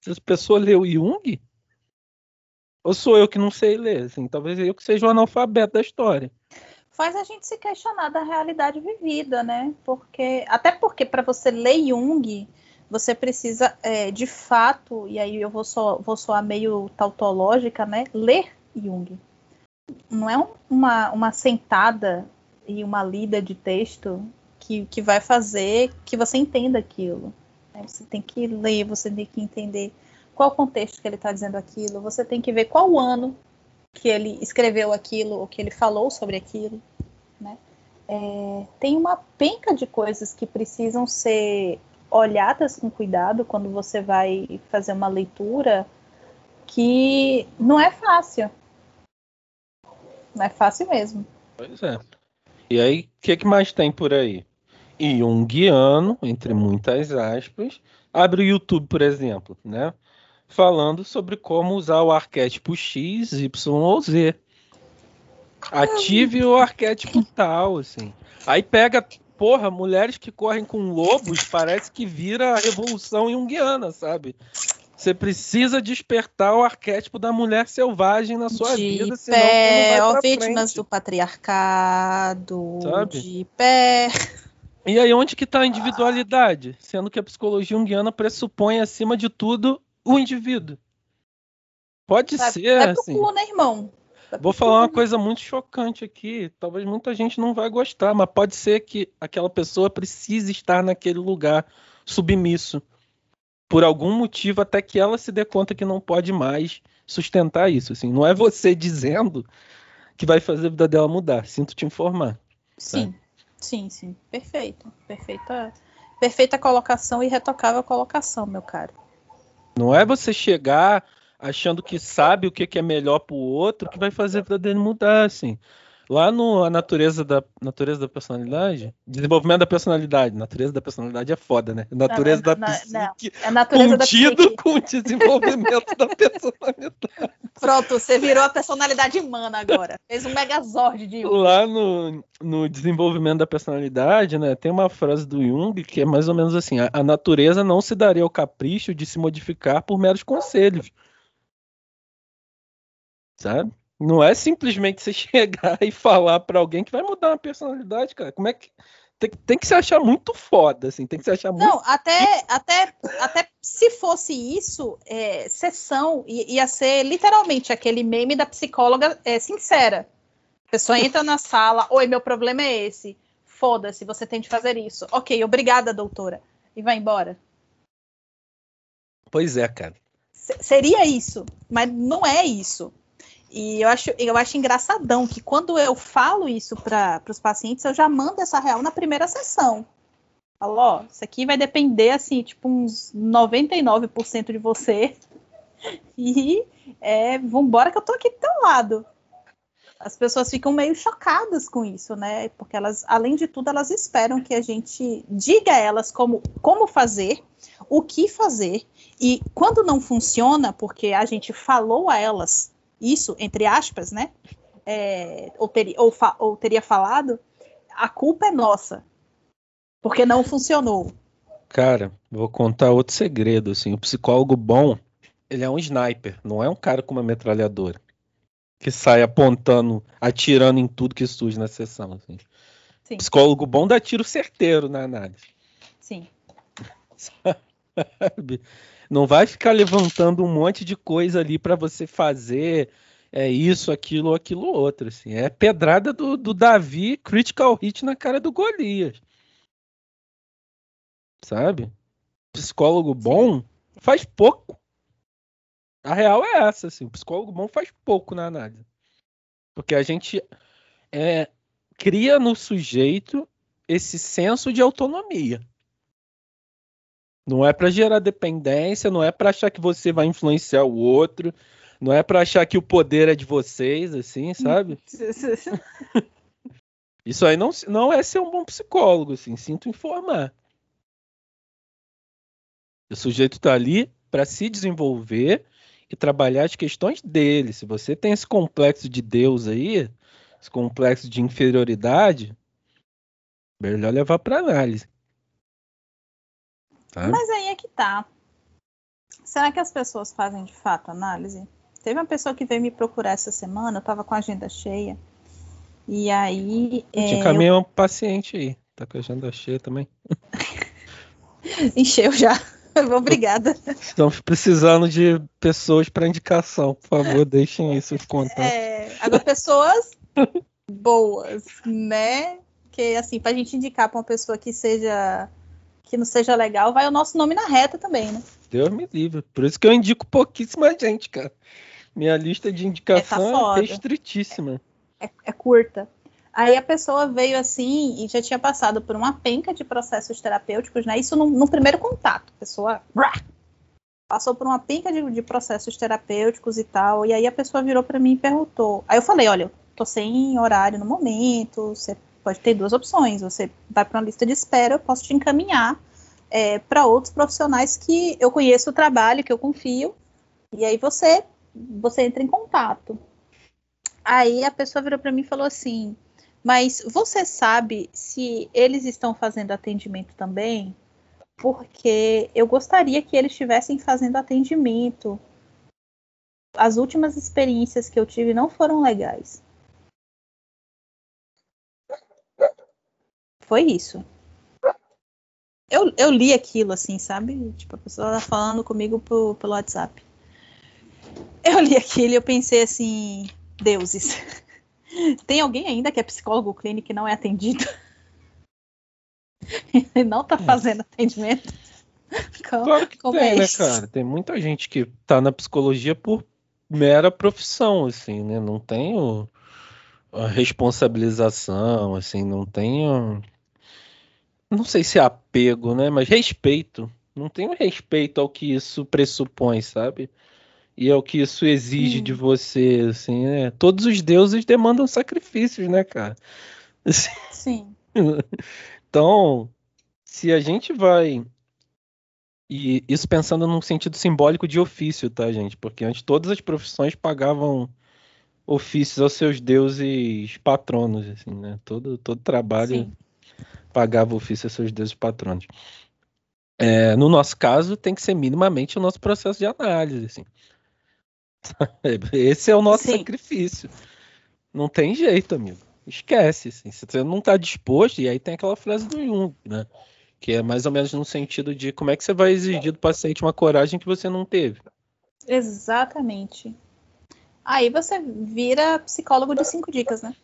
Se a pessoa leu Jung, ou sou eu que não sei ler, assim, talvez eu que seja o analfabeto da história. Faz a gente se questionar da realidade vivida, né? Porque até porque para você ler Jung, você precisa é, de fato, e aí eu vou, só, vou soar meio tautológica, né? Ler Jung não é uma, uma sentada e uma lida de texto que, que vai fazer que você entenda aquilo. Né? Você tem que ler, você tem que entender qual o contexto que ele está dizendo aquilo, você tem que ver qual o ano que ele escreveu aquilo ou que ele falou sobre aquilo. Né? É, tem uma penca de coisas que precisam ser olhadas com cuidado quando você vai fazer uma leitura que não é fácil. Não é fácil mesmo. Pois é. E aí, o que, que mais tem por aí? Jungiano, entre muitas aspas, abre o YouTube, por exemplo, né? Falando sobre como usar o arquétipo X, Y ou Z. Ative o arquétipo tal, assim. Aí pega, porra, mulheres que correm com lobos, parece que vira a revolução junguiana, sabe? Você precisa despertar o arquétipo da mulher selvagem na sua de vida, senão pé, ó, vítimas frente. do patriarcado, Sabe? de pé. E aí onde que está a individualidade? Sendo que a psicologia junguiana pressupõe, acima de tudo, o indivíduo. Pode Sabe, ser, é assim. Cu, né, irmão? Vou falar uma coisa muito chocante aqui. Talvez muita gente não vai gostar, mas pode ser que aquela pessoa precise estar naquele lugar submisso por algum motivo até que ela se dê conta que não pode mais sustentar isso. Assim, não é você <laughs> dizendo que vai fazer a vida dela mudar. Sinto te informar. Sim, sim, sim. Perfeito. Perfeita, perfeita colocação e retocável colocação, meu caro. Não é você chegar achando que sabe o que é melhor para o outro que vai fazer a vida dele mudar, assim. Lá no A Natureza da, natureza da Personalidade, desenvolvimento da personalidade. Natureza da personalidade é foda, né? Natureza não, da psique. Não, é natureza contido da psique. com o desenvolvimento da <laughs> personalidade. Pronto, você virou a personalidade humana agora. Fez um megazord de Jung. Lá no, no desenvolvimento da personalidade, né, tem uma frase do Jung que é mais ou menos assim: a, a natureza não se daria ao capricho de se modificar por meros conselhos. Sabe? Não é simplesmente você <laughs> chegar e falar para alguém que vai mudar uma personalidade, cara. Como é que tem, tem, que se achar muito foda, assim, tem que se achar muito. Não, até, até, até se fosse isso, é, sessão ia ser literalmente aquele meme da psicóloga é, sincera. A pessoa entra na <laughs> sala, oi, meu problema é esse. Foda-se, você tem de fazer isso. Ok, obrigada, doutora. E vai embora. Pois é, cara. S seria isso, mas não é isso. E eu acho, eu acho engraçadão que quando eu falo isso para os pacientes, eu já mando essa real na primeira sessão. Falo, ó, isso aqui vai depender, assim, tipo, uns 99% de você. <laughs> E é, vambora que eu tô aqui do teu lado. As pessoas ficam meio chocadas com isso, né? Porque elas, além de tudo, elas esperam que a gente diga a elas como, como fazer, o que fazer, e quando não funciona, porque a gente falou a elas isso, entre aspas, né? É, ou, ter, ou, ou teria falado, a culpa é nossa. Porque não funcionou. Cara, vou contar outro segredo, assim. O psicólogo bom, ele é um sniper, não é um cara com uma metralhadora. Que sai apontando, atirando em tudo que surge na sessão. Assim. Sim. Psicólogo bom dá tiro certeiro na análise. Sim. <laughs> Sabe? Não vai ficar levantando um monte de coisa ali para você fazer é isso, aquilo, aquilo outro. Assim. É pedrada do, do Davi, critical hit na cara do Golias. Sabe? Psicólogo bom faz pouco. A real é essa, assim. O psicólogo bom faz pouco na análise. Porque a gente é, cria no sujeito esse senso de autonomia. Não é para gerar dependência, não é para achar que você vai influenciar o outro, não é para achar que o poder é de vocês, assim, sabe? <laughs> Isso aí não, não é ser um bom psicólogo, assim, sinto informar. O sujeito está ali para se desenvolver que trabalhar as questões dele. Se você tem esse complexo de Deus aí, esse complexo de inferioridade, melhor levar para análise. Tá? Mas aí é que tá. Será que as pessoas fazem de fato análise? Teve uma pessoa que veio me procurar essa semana, eu tava com a agenda cheia. E aí. Eu te encaminhei eu... um paciente aí. Tá com a agenda cheia também. <laughs> Encheu já. <laughs> Obrigada. Estamos precisando de pessoas para indicação. Por favor, deixem isso contato. É, agora, pessoas boas, né? Que assim, para a gente indicar para uma pessoa que seja que não seja legal, vai o nosso nome na reta também, né? Deus me livre. Por isso que eu indico pouquíssima gente, cara. Minha lista de indicação é, tá é restritíssima. É, é, curta. Aí a pessoa veio assim e já tinha passado por uma penca de processos terapêuticos, né? Isso no, no primeiro contato. A pessoa passou por uma penca de, de, processos terapêuticos e tal. E aí a pessoa virou para mim e perguntou. Aí eu falei: olha, eu tô sem horário no momento, você pode ter duas opções. Você vai para uma lista de espera, eu posso te encaminhar é, para outros profissionais que eu conheço o trabalho, que eu confio. E aí você, você entra em contato. Aí a pessoa virou para mim e falou assim: mas você sabe se eles estão fazendo atendimento também? Porque eu gostaria que eles estivessem fazendo atendimento. As últimas experiências que eu tive não foram legais. Foi isso. Eu, eu li aquilo assim, sabe? Tipo, a pessoa tá falando comigo pro, pelo WhatsApp. Eu li aquilo e eu pensei assim, deuses. <laughs> Tem alguém ainda que é psicólogo clínico e não é atendido? <laughs> e não está é. fazendo atendimento? <laughs> claro que tem, é né, cara? Tem muita gente que está na psicologia por mera profissão, assim, né? Não tem o, a responsabilização, assim, não tem o, não sei se é apego, né? Mas respeito. Não tem o respeito ao que isso pressupõe, sabe? e é o que isso exige de você, assim, né? Todos os deuses demandam sacrifícios, né, cara? Sim. <laughs> então, se a gente vai e isso pensando num sentido simbólico de ofício, tá, gente? Porque antes todas as profissões pagavam ofícios aos seus deuses patronos, assim, né? Todo, todo trabalho Sim. Pagava ofício aos seus deuses patronos. É, no nosso caso, tem que ser minimamente o nosso processo de análise, assim. <laughs> Esse é o nosso Sim. sacrifício. Não tem jeito, amigo. Esquece. Assim. Se você não está disposto, e aí tem aquela frase do Jung, né? Que é mais ou menos no sentido de como é que você vai exigir do paciente uma coragem que você não teve. Exatamente. Aí você vira psicólogo de cinco dicas, né?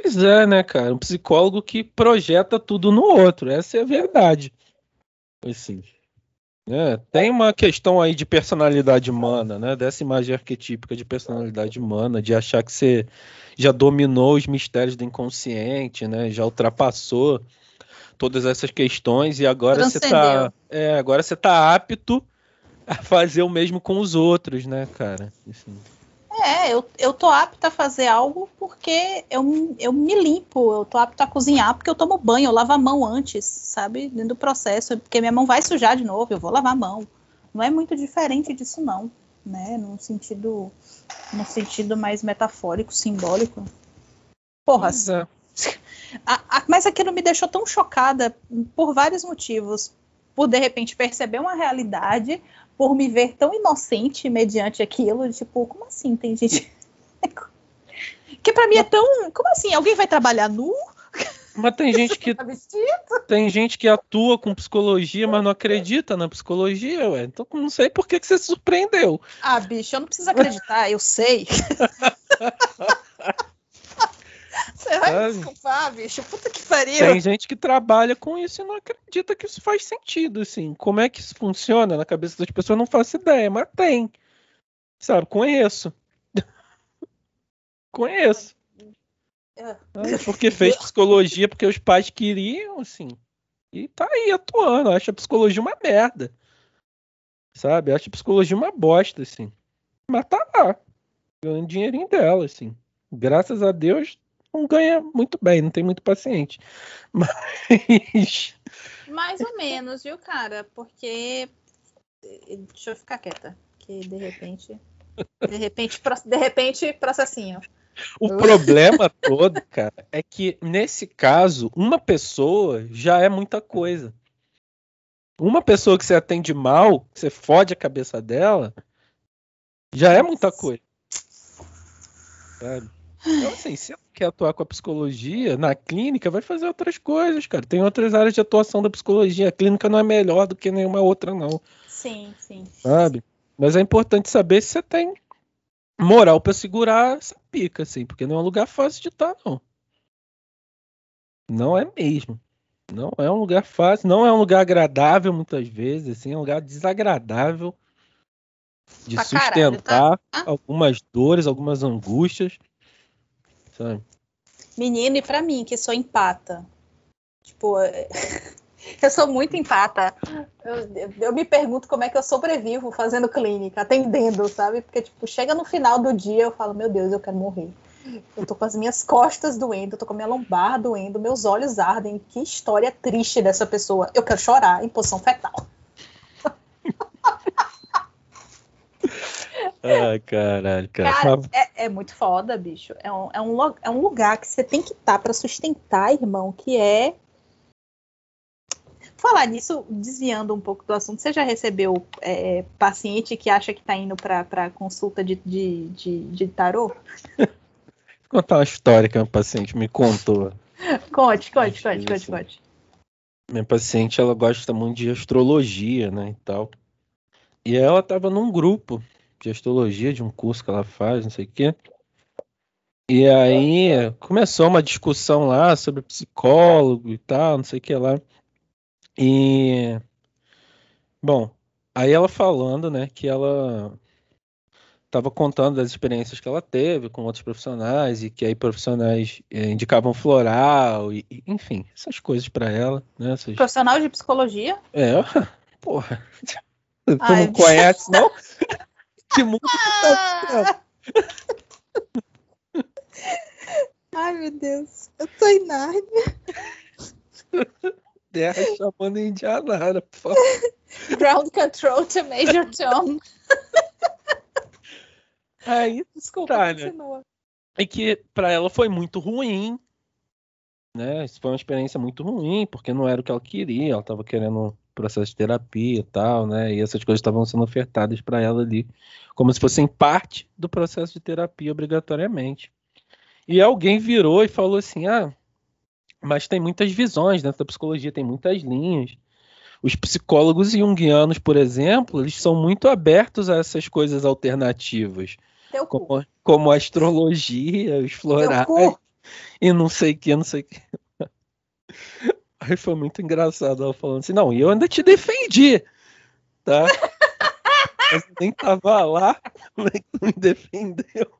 Pois é, né, cara? Um psicólogo que projeta tudo no outro. Essa é a verdade. Assim. É, tem uma questão aí de personalidade humana, né? Dessa imagem arquetípica de personalidade humana, de achar que você já dominou os mistérios do inconsciente, né? Já ultrapassou todas essas questões e agora você está é, agora você tá apto a fazer o mesmo com os outros, né, cara? Assim. É, eu, eu tô apta a fazer algo porque eu, eu me limpo, eu tô apta a cozinhar porque eu tomo banho, eu lavo a mão antes, sabe? Dentro do processo, porque minha mão vai sujar de novo, eu vou lavar a mão. Não é muito diferente disso, não, né? Num sentido, num sentido mais metafórico, simbólico. Porra. É. <laughs> A, a, mas aquilo me deixou tão chocada por vários motivos. Por de repente perceber uma realidade, por me ver tão inocente mediante aquilo, tipo, como assim tem gente <laughs> que para mim é tão, como assim, alguém vai trabalhar nu? Mas tem <laughs> gente que tá tem gente que atua com psicologia, mas não acredita na psicologia, ué. Então não sei por que, que você se surpreendeu. Ah, bicho, eu não preciso acreditar, eu sei. <laughs> Você vai me desculpar, bicho. Puta que pariu. Tem gente que trabalha com isso e não acredita que isso faz sentido, assim. Como é que isso funciona na cabeça das pessoas, eu não faço ideia, mas tem. Sabe, conheço. <laughs> conheço. É. Porque fez <laughs> psicologia porque os pais queriam, assim. E tá aí atuando. Acha a psicologia uma merda. Sabe? Acha a psicologia uma bosta, assim. Mas tá lá. Ganhando dinheirinho dela, assim. Graças a Deus, não ganha muito bem, não tem muito paciente. <laughs> Mas. Mais ou menos, viu, cara? Porque. Deixa eu ficar quieta. porque de repente. De repente, de repente, processinho. O problema todo, cara, é que nesse caso, uma pessoa já é muita coisa. Uma pessoa que você atende mal, que você fode a cabeça dela, já é muita coisa. Sabe? Então, assim, se quer atuar com a psicologia na clínica, vai fazer outras coisas, cara. Tem outras áreas de atuação da psicologia. A clínica não é melhor do que nenhuma outra, não. Sim, sim. Sabe? Mas é importante saber se você tem moral para segurar essa pica, assim, porque não é um lugar fácil de estar, não. Não é mesmo. Não é um lugar fácil, não é um lugar agradável muitas vezes, assim, é um lugar desagradável de sustentar caralho, tá? algumas dores, algumas angústias. Sabe? Menino, e pra mim, que sou empata. Tipo, <laughs> eu sou muito empata. Eu, eu, me pergunto como é que eu sobrevivo fazendo clínica, atendendo, sabe? Porque, tipo, chega no final do dia, eu falo, meu Deus, eu quero morrer. Eu tô com as minhas costas doendo, eu tô com a minha lombar doendo, meus olhos ardem. Que história triste dessa pessoa. Eu quero chorar em posição fetal. Ai, caralho, cara. cara é, é, muito foda, bicho. É um, é um, é um lugar que você tem que estar tá para sustentar, irmão, que é. Falar nisso, desviando um pouco do assunto, você já recebeu é, paciente que acha que está indo para consulta de, de, de, de tarô? <laughs> Vou contar uma história que uma paciente me contou. <laughs> conte, conte, conte, conte, conte. Minha paciente, ela gosta muito de astrologia, né, e tal. E ela estava num grupo astrologia, de um curso que ela faz, não sei o quê. E aí começou uma discussão lá sobre psicólogo e tal, não sei o que lá. E bom, aí ela falando, né, que ela estava contando das experiências que ela teve com outros profissionais e que aí profissionais eh, indicavam floral e, enfim, essas coisas para ela, né? Essas... Profissional de psicologia? É, <laughs> porra. Tu Ai, não conhece, não? <laughs> Que mundo tá Ai, meu Deus. Eu tô em Nárnia. Terra chamando Indianara, por favor. <laughs> Ground control to Major Tom. Aí, Desculpa, tá, né? E que para ela foi muito ruim, né? Isso foi uma experiência muito ruim, porque não era o que ela queria, ela tava querendo processo de terapia e tal, né? E essas coisas estavam sendo ofertadas para ela ali, como se fossem parte do processo de terapia obrigatoriamente. E alguém virou e falou assim: ah, mas tem muitas visões dentro da psicologia, tem muitas linhas. Os psicólogos junguianos, por exemplo, eles são muito abertos a essas coisas alternativas. Como, como, a astrologia, os florais e não sei o que, não sei o que. <laughs> Aí foi muito engraçado ela falando assim, não, e eu ainda te defendi, tá? <laughs> Mas nem tava lá, como é que tu me defendeu?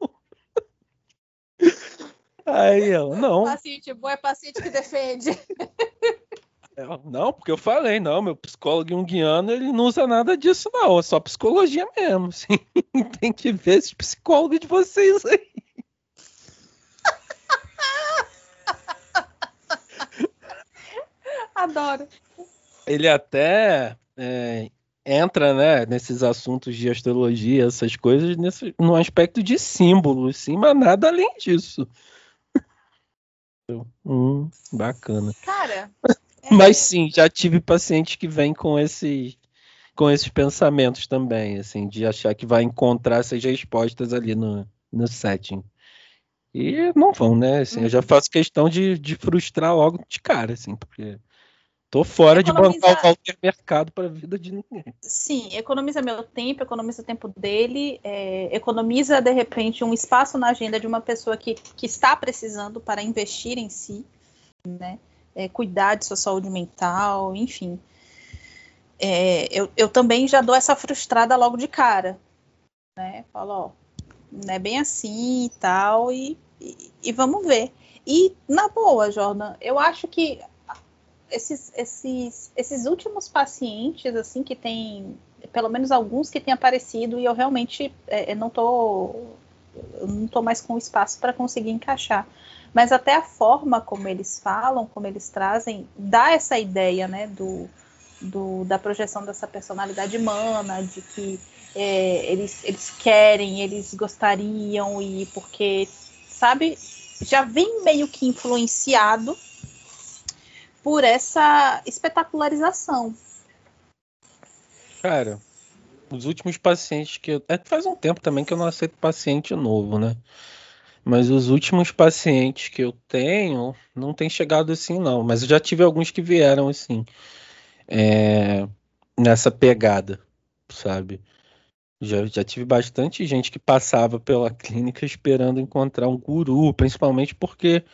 Aí ela, não. Paciente bom é paciente que defende. não, porque eu falei, não, meu psicólogo junguiano, ele não usa nada disso, não. É só psicologia mesmo. <laughs> Assim. Tem que ver esse psicólogo de vocês aí. Adoro. Ele até é, entra, né, nesses assuntos de astrologia, essas coisas, nesse, no aspecto de símbolos, sim, mas nada além disso. <laughs> hum, bacana. Cara. <laughs> É... Mas sim, já tive pacientes que vêm com esses com esses pensamentos também, assim, de achar que vai encontrar essas respostas ali no, no setting. E não vão, né? Assim, Eu já uhum. faço questão de, de frustrar logo de cara, assim, porque Tô fora de bancar o Walter Mercado para a vida de ninguém. Sim, economiza meu tempo, economiza o tempo dele, é, economiza de repente um espaço na agenda de uma pessoa que, que está precisando para investir em si, né? É, cuidar de sua saúde mental, enfim. É, eu, eu também já dou essa frustrada logo de cara, né? Falo, ó, não é bem assim e tal, e, e, e vamos ver. E na boa, Jordan, eu acho que esses, esses, esses últimos pacientes, assim, que tem, pelo menos alguns que têm aparecido, e eu realmente é, não tô não tô mais com espaço para conseguir encaixar. Mas até a forma como eles falam, como eles trazem, dá essa ideia, né, do, do, da projeção dessa personalidade humana, de que é, eles, eles querem, eles gostariam, e porque, sabe, já vem meio que influenciado por essa espetacularização. Cara, os últimos pacientes que eu. É, faz um tempo também que eu não aceito paciente novo, né? Mas os últimos pacientes que eu tenho não tem chegado assim, não. Mas eu já tive alguns que vieram assim. É, nessa pegada, sabe? Já, já tive bastante gente que passava pela clínica esperando encontrar um guru, principalmente porque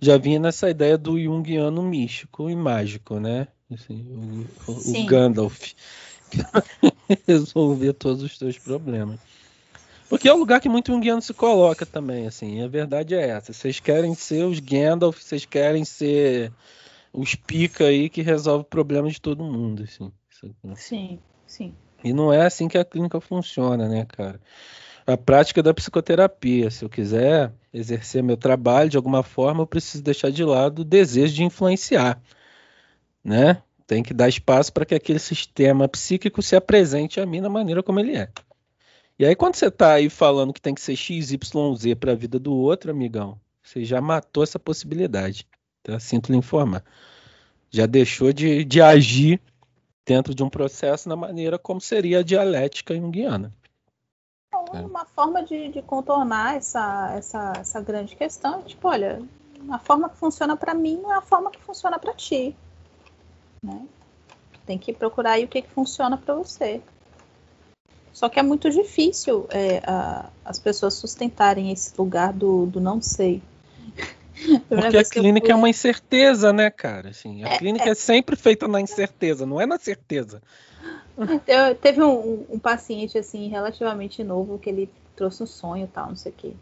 já vinha nessa ideia do Jungiano místico e mágico, né? Assim, o, o Gandalf. <laughs> resolver todos os seus problemas. Porque é o lugar que muito Jungiano se coloca também, assim. A verdade é essa. Vocês querem ser os Gandalf, vocês querem ser os pica aí que resolve problemas de todo mundo, assim. Sim, sim. E não é assim que a clínica funciona, né, cara? A prática da psicoterapia. Se eu quiser exercer meu trabalho de alguma forma, eu preciso deixar de lado o desejo de influenciar, né? Tem que dar espaço para que aquele sistema psíquico se apresente a mim da maneira como ele é. E aí, quando você está aí falando que tem que ser X, Y, Z para a vida do outro, amigão, você já matou essa possibilidade. Tá? Sinto lhe informar. Já deixou de, de agir dentro de um processo na maneira como seria a dialética junguiana. Então, é. Uma forma de, de, contornar essa, essa, essa grande questão é tipo, olha, a forma que funciona para mim não é a forma que funciona para ti. Né? Tem que procurar aí o que, que funciona para você. Só que é muito difícil é, a, as pessoas sustentarem esse lugar do, do não sei. <laughs> Porque a clínica fui... é uma incerteza, né, cara? Assim, a é, clínica é... é... sempre feita na incerteza, não é na certeza. Eu, teve um, um, paciente, assim, relativamente novo, que ele trouxe um sonho tal, não sei o quê.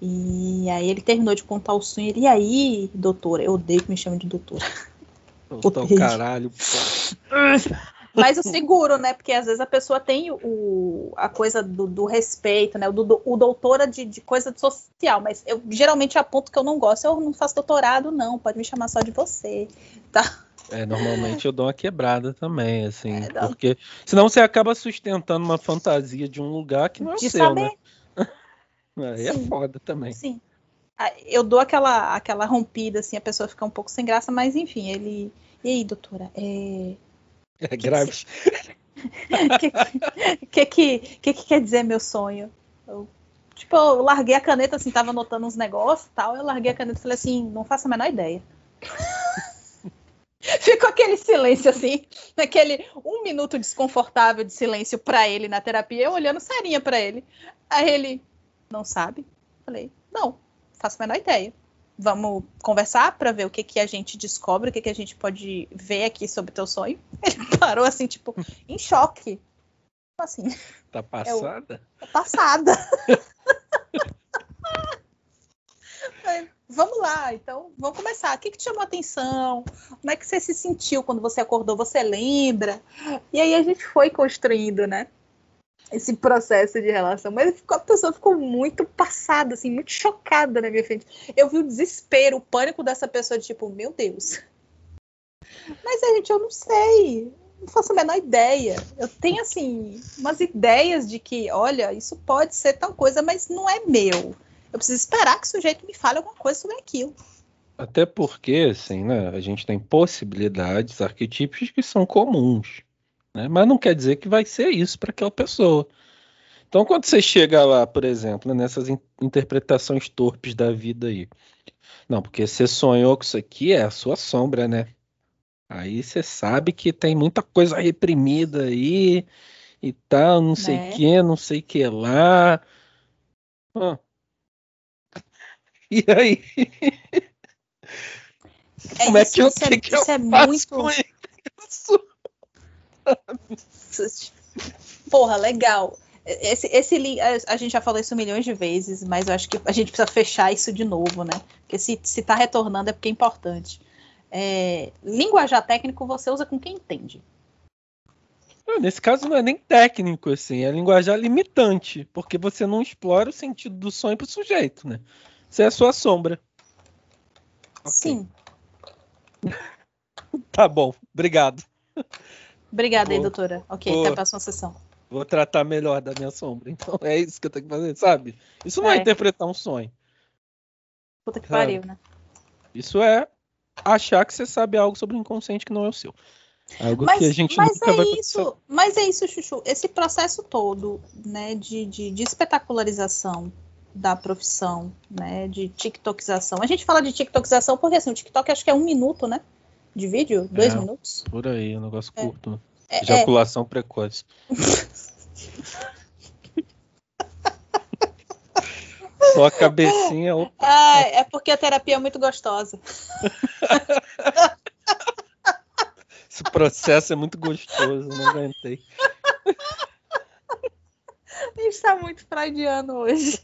E aí ele terminou de contar o sonho. Ele, e aí, doutora? Eu odeio que me chamem de doutora. Puta, caralho, pô. Mas o seguro, né? Porque às vezes a pessoa tem o, a coisa do, do respeito, né? O, do, o doutora de, de coisa social. Mas eu geralmente aponto que eu não gosto. Eu não faço doutorado, não. Pode me chamar só de você, tá? É, normalmente eu dou uma quebrada também, assim. É, porque senão você acaba sustentando uma fantasia de um lugar que não é de seu, né? saber. né? <laughs> Aí é Sim. foda também. Sim. Ah, eu dou aquela, aquela rompida, assim, a pessoa fica um pouco sem graça, mas enfim, ele. E aí, doutora? É, é grave. O <laughs> que, que, que, que, que quer dizer meu sonho? Eu, tipo, eu larguei a caneta, assim, tava anotando uns negócios tal. Eu larguei a caneta e falei assim, não faço a menor ideia. <laughs> Ficou aquele silêncio assim, aquele um minuto desconfortável de silêncio para ele na terapia, eu olhando serinha para ele. Aí ele, não sabe? Falei, não, faço a menor ideia vamos conversar para ver o que, que a gente descobre, o que, que a gente pode ver aqui sobre teu sonho. <laughs> Ele parou assim, tipo, em choque. Assim. Tá passada? tá passada. <laughs> vamos lá, então vamos começar. O que, que te chamou a atenção? Como é que você se sentiu quando você acordou? Você lembra? E aí a gente foi construindo, né? esse processo de relação. Mas a pessoa ficou muito passada, assim, muito chocada na minha frente. Eu vi o desespero, o pânico dessa pessoa, de tipo, meu Deus. Mas, gente, eu não sei. Não faço a menor ideia. Eu tenho, assim, umas ideias de que, olha, isso pode ser tal coisa, mas não é meu. Eu preciso esperar que o sujeito me fale alguma coisa sobre aquilo. Até porque, assim, né, a gente tem possibilidades, arquetipos que são comuns. Né? Mas não quer dizer que vai ser isso para aquela pessoa. Então, quando você chega lá, por exemplo, nessas in interpretações torpes da vida aí, não, porque você sonhou com isso aqui, é a sua sombra, né? Aí você sabe que tem muita coisa reprimida aí e tal, não sei o né? que, não sei o que lá. Ah. E aí? É, Como é que eu, é, que, eu é faço muito... com isso? Porra, legal. Esse, esse a gente já falou isso milhões de vezes, mas eu acho que a gente precisa fechar isso de novo, né? Porque se, se tá retornando é porque é importante. É, linguajar técnico você usa com quem entende. Nesse caso não é nem técnico, assim, é linguajar limitante, porque você não explora o sentido do sonho pro sujeito, né? Você é a sua sombra. Sim. <laughs> tá bom, obrigado. Obrigada aí, doutora. Ok, até a próxima sessão. Vou tratar melhor da minha sombra. Então é isso que eu tenho que fazer, sabe? Isso não é, é interpretar um sonho. Puta que sabe? pariu, né? Isso é achar que você sabe algo sobre o inconsciente que não é o seu. Algo mas, que a gente mas nunca é vai isso, Mas é isso, Chuchu. Esse processo todo, né, de, de, de espetacularização da profissão, né, de tiktokização. A gente fala de tiktokização porque assim, o TikTok acho que é um minuto, né, de vídeo, dois é, minutos. Por aí, um negócio é. curto. Né? É, Ejaculação é. precoce. <laughs> Só a cabecinha. Ah, é porque a terapia é muito gostosa. Esse processo é muito gostoso, não aguentei. A gente tá muito freudiano hoje.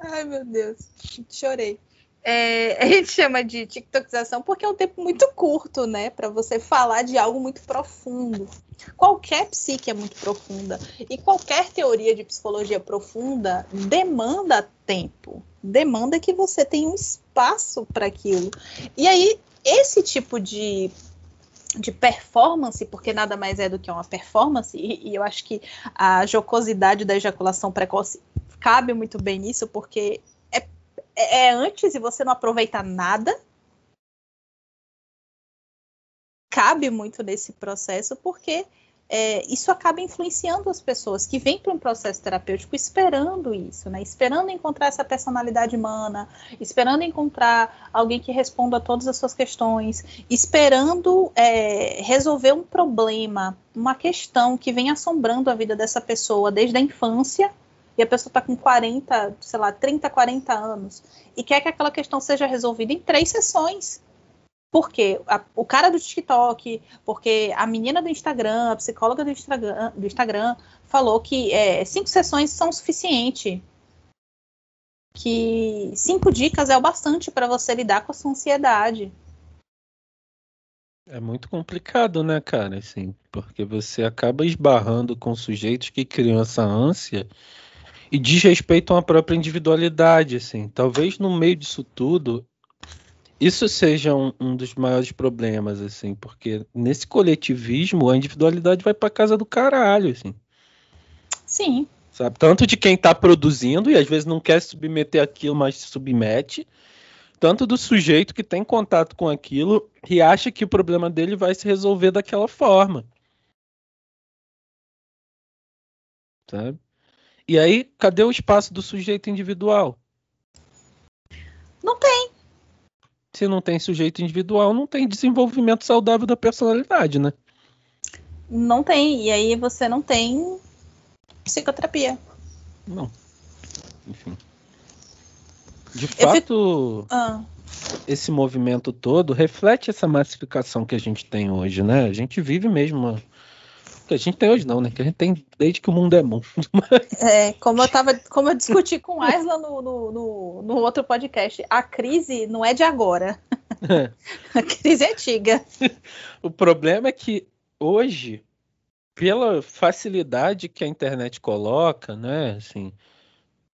Ai, meu Deus. Chorei. É, a gente chama de TikTokização porque é um tempo muito curto, né? Para você falar de algo muito profundo. Qualquer psique é muito profunda. E qualquer teoria de psicologia profunda demanda tempo. Demanda que você tenha um espaço para aquilo. E aí, esse tipo de de performance, porque nada mais é do que uma performance, e, e, eu acho que a jocosidade da ejaculação precoce cabe muito bem nisso, porque é, é, é antes e você não aproveita nada. Cabe muito nesse processo, porque é, isso acaba influenciando as pessoas que vêm para um processo terapêutico esperando isso, né? Esperando encontrar essa personalidade humana, esperando encontrar alguém que responda a todas as suas questões, esperando é, resolver um problema, uma questão que vem assombrando a vida dessa pessoa desde a infância. E a pessoa está com 40, sei lá, 30, 40 anos e quer que aquela questão seja resolvida em três sessões porque a, o cara do TikTok, porque a menina do Instagram, a psicóloga do Instagram, do Instagram falou que é, cinco sessões são suficiente. Que cinco dicas é o bastante para você lidar com a sua ansiedade. É muito complicado, né, cara? Assim, porque você acaba esbarrando com sujeitos que criam essa ânsia e desrespeitam a própria individualidade, assim. Talvez no meio disso tudo isso seja um, um, dos maiores problemas, assim, porque nesse coletivismo a individualidade vai para casa do caralho, assim. Sim. Sabe? Tanto de quem está produzindo e às vezes não quer submeter aquilo, mas se submete, tanto do sujeito que tem contato com aquilo e acha que o problema dele vai se resolver daquela forma. Sabe? E aí, cadê o espaço do sujeito individual? Não tem se não tem sujeito individual, não tem desenvolvimento saudável da personalidade, né? Não tem. E aí você não tem psicoterapia. Não. Enfim. De fato, fico... ah. esse movimento todo reflete essa massificação que a gente tem hoje, né? A gente vive mesmo uma que a gente tem hoje não, né? Que a gente tem desde que o mundo é mundo. <laughs> Mas... É, como eu tava, como eu discuti com o Aisla no, no, no, no, outro podcast, a crise não é de agora. É. <laughs> A crise é antiga. <laughs> O problema é que hoje, pela facilidade que a internet coloca, né? Assim,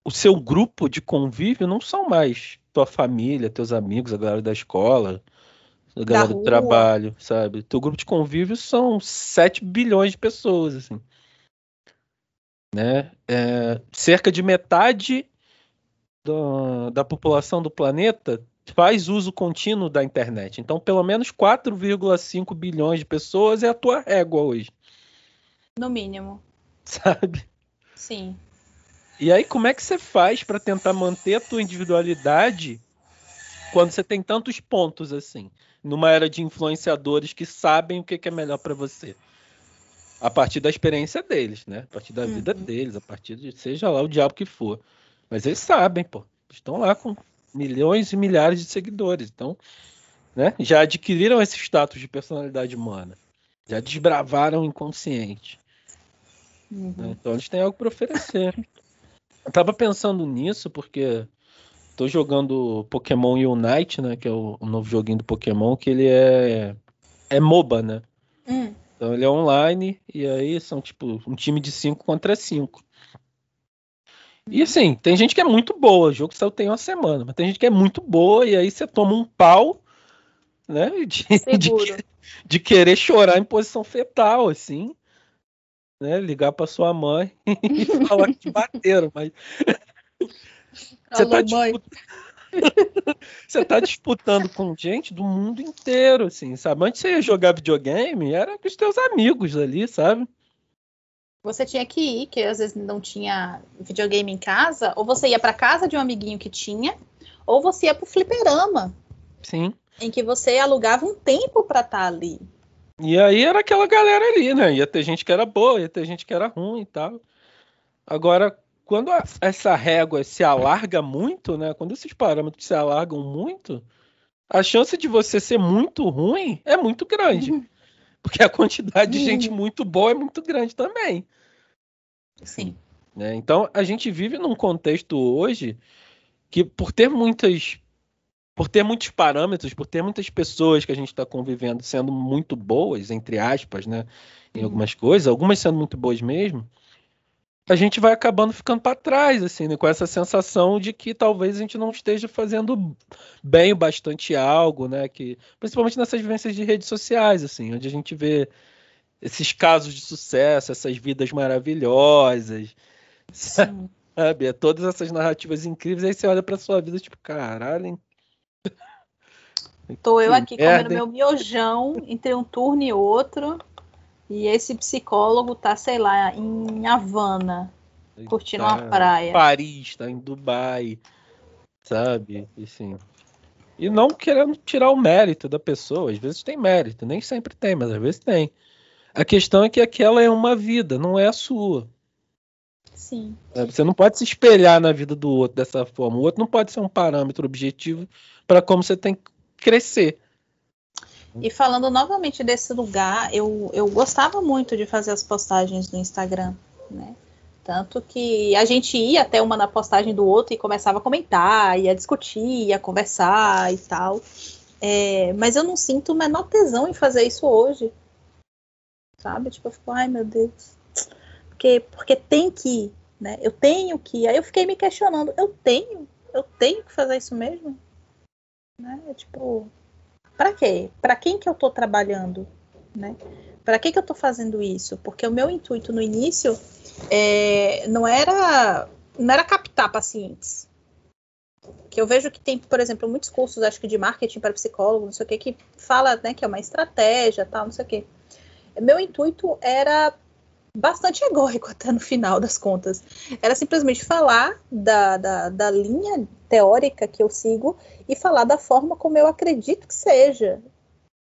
o seu grupo de convívio não são mais tua família, teus amigos, a galera da escola a galera do trabalho, sabe? Teu grupo de convívio são 7 bilhões de pessoas, assim. Né? É, cerca de metade do, da população do planeta faz uso contínuo da internet. Então, pelo menos 4,5 bilhões de pessoas é a tua régua hoje. No mínimo. <laughs> Sabe? Sim. E aí, como é que você faz para tentar manter a tua individualidade quando você tem tantos pontos assim? Numa era de influenciadores que sabem o que, é melhor para você. A partir da experiência deles, né? A partir da uhum. vida deles, a partir de seja lá o diabo que for. Mas eles sabem, pô. Estão lá com milhões e milhares de seguidores. Então, né? Já adquiriram esse status de personalidade humana. Já desbravaram o inconsciente. Uhum. Então eles têm algo para oferecer. Eu tava pensando nisso porque tô jogando Pokémon Unite, né? Que é o, o, novo joguinho do Pokémon, que ele é. É MOBA, né? Hum. Então ele é online, e aí são tipo um time de 5 contra 5. E assim, tem gente que é muito boa, o jogo saiu tem uma semana, mas tem gente que é muito boa, e aí você toma um pau né? <laughs> De, de, de, querer chorar em posição fetal, assim. Né? Ligar para sua mãe <laughs> e falar que te bateram, mas. Você tá, disputando... <laughs> você tá disputando com gente do mundo inteiro, assim, sabe? Antes você ia jogar videogame, era com os teus amigos ali, sabe? Você tinha que ir, que às vezes não tinha videogame em casa, ou você ia para casa de um amiguinho que tinha, ou você ia pro fliperama. Sim. Em que você alugava um tempo para estar tá ali. E aí era aquela galera ali, né? Ia ter gente que era boa, ia ter gente que era ruim e tal. Agora, quando a, essa régua se alarga muito, né? Quando esses parâmetros se alargam muito, a chance de você ser muito ruim é muito grande. Uhum. Porque a quantidade de gente uhum. muito boa é muito grande também. Sim. Né? Então, a gente vive num contexto hoje que, por ter muitas. Por ter muitos parâmetros, por ter muitas pessoas que a gente está convivendo sendo muito boas, entre aspas, né? Em uhum. algumas coisas, algumas sendo muito boas mesmo, a gente vai acabando ficando para trás, assim, né? com essa sensação de que talvez a gente não esteja fazendo bem bastante algo, né? Que, principalmente nessas vivências de redes sociais, assim, onde a gente vê esses casos de sucesso, essas vidas maravilhosas, Sim. <laughs> sabe? É todas essas narrativas incríveis, aí você olha para sua vida tipo, caralho. Hein? Tô eu aqui comendo meu miojão entre um turno e outro. E esse psicólogo tá, sei lá, em Havana, Ele curtindo tá uma praia. Paris, tá em Dubai, sabe? Assim. E não querendo tirar o mérito da pessoa. Às vezes tem mérito, nem sempre tem, mas às vezes tem. A questão é que aquela é uma vida, não é a sua. Sim. Você não pode se espelhar na vida do outro dessa forma. O outro não pode ser um parâmetro objetivo para como você tem que crescer. E falando novamente desse lugar, eu, eu gostava muito de fazer as postagens no Instagram, né? Tanto que a gente ia até uma na postagem do outro e começava a comentar, ia discutir, ia conversar e tal. É, mas eu não sinto o menor tesão em fazer isso hoje. Sabe? Tipo, eu fico, ai meu Deus. Porque, porque tem que, né? Eu tenho que. Aí eu fiquei me questionando, eu tenho? Eu tenho que fazer isso mesmo? Né? Tipo, para quê? Para quem que eu estou trabalhando, né? Para que que eu estou fazendo isso? Porque o meu intuito no início é, não era não era captar pacientes. Que eu vejo que tem, por exemplo, muitos cursos, acho que de marketing para psicólogo, não sei o que, que fala, né, que é uma estratégia, tal, não sei o que. Meu intuito era bastante egóico até no final das contas. Era simplesmente falar da, da, da, linha teórica que eu sigo e falar da forma como eu acredito que seja,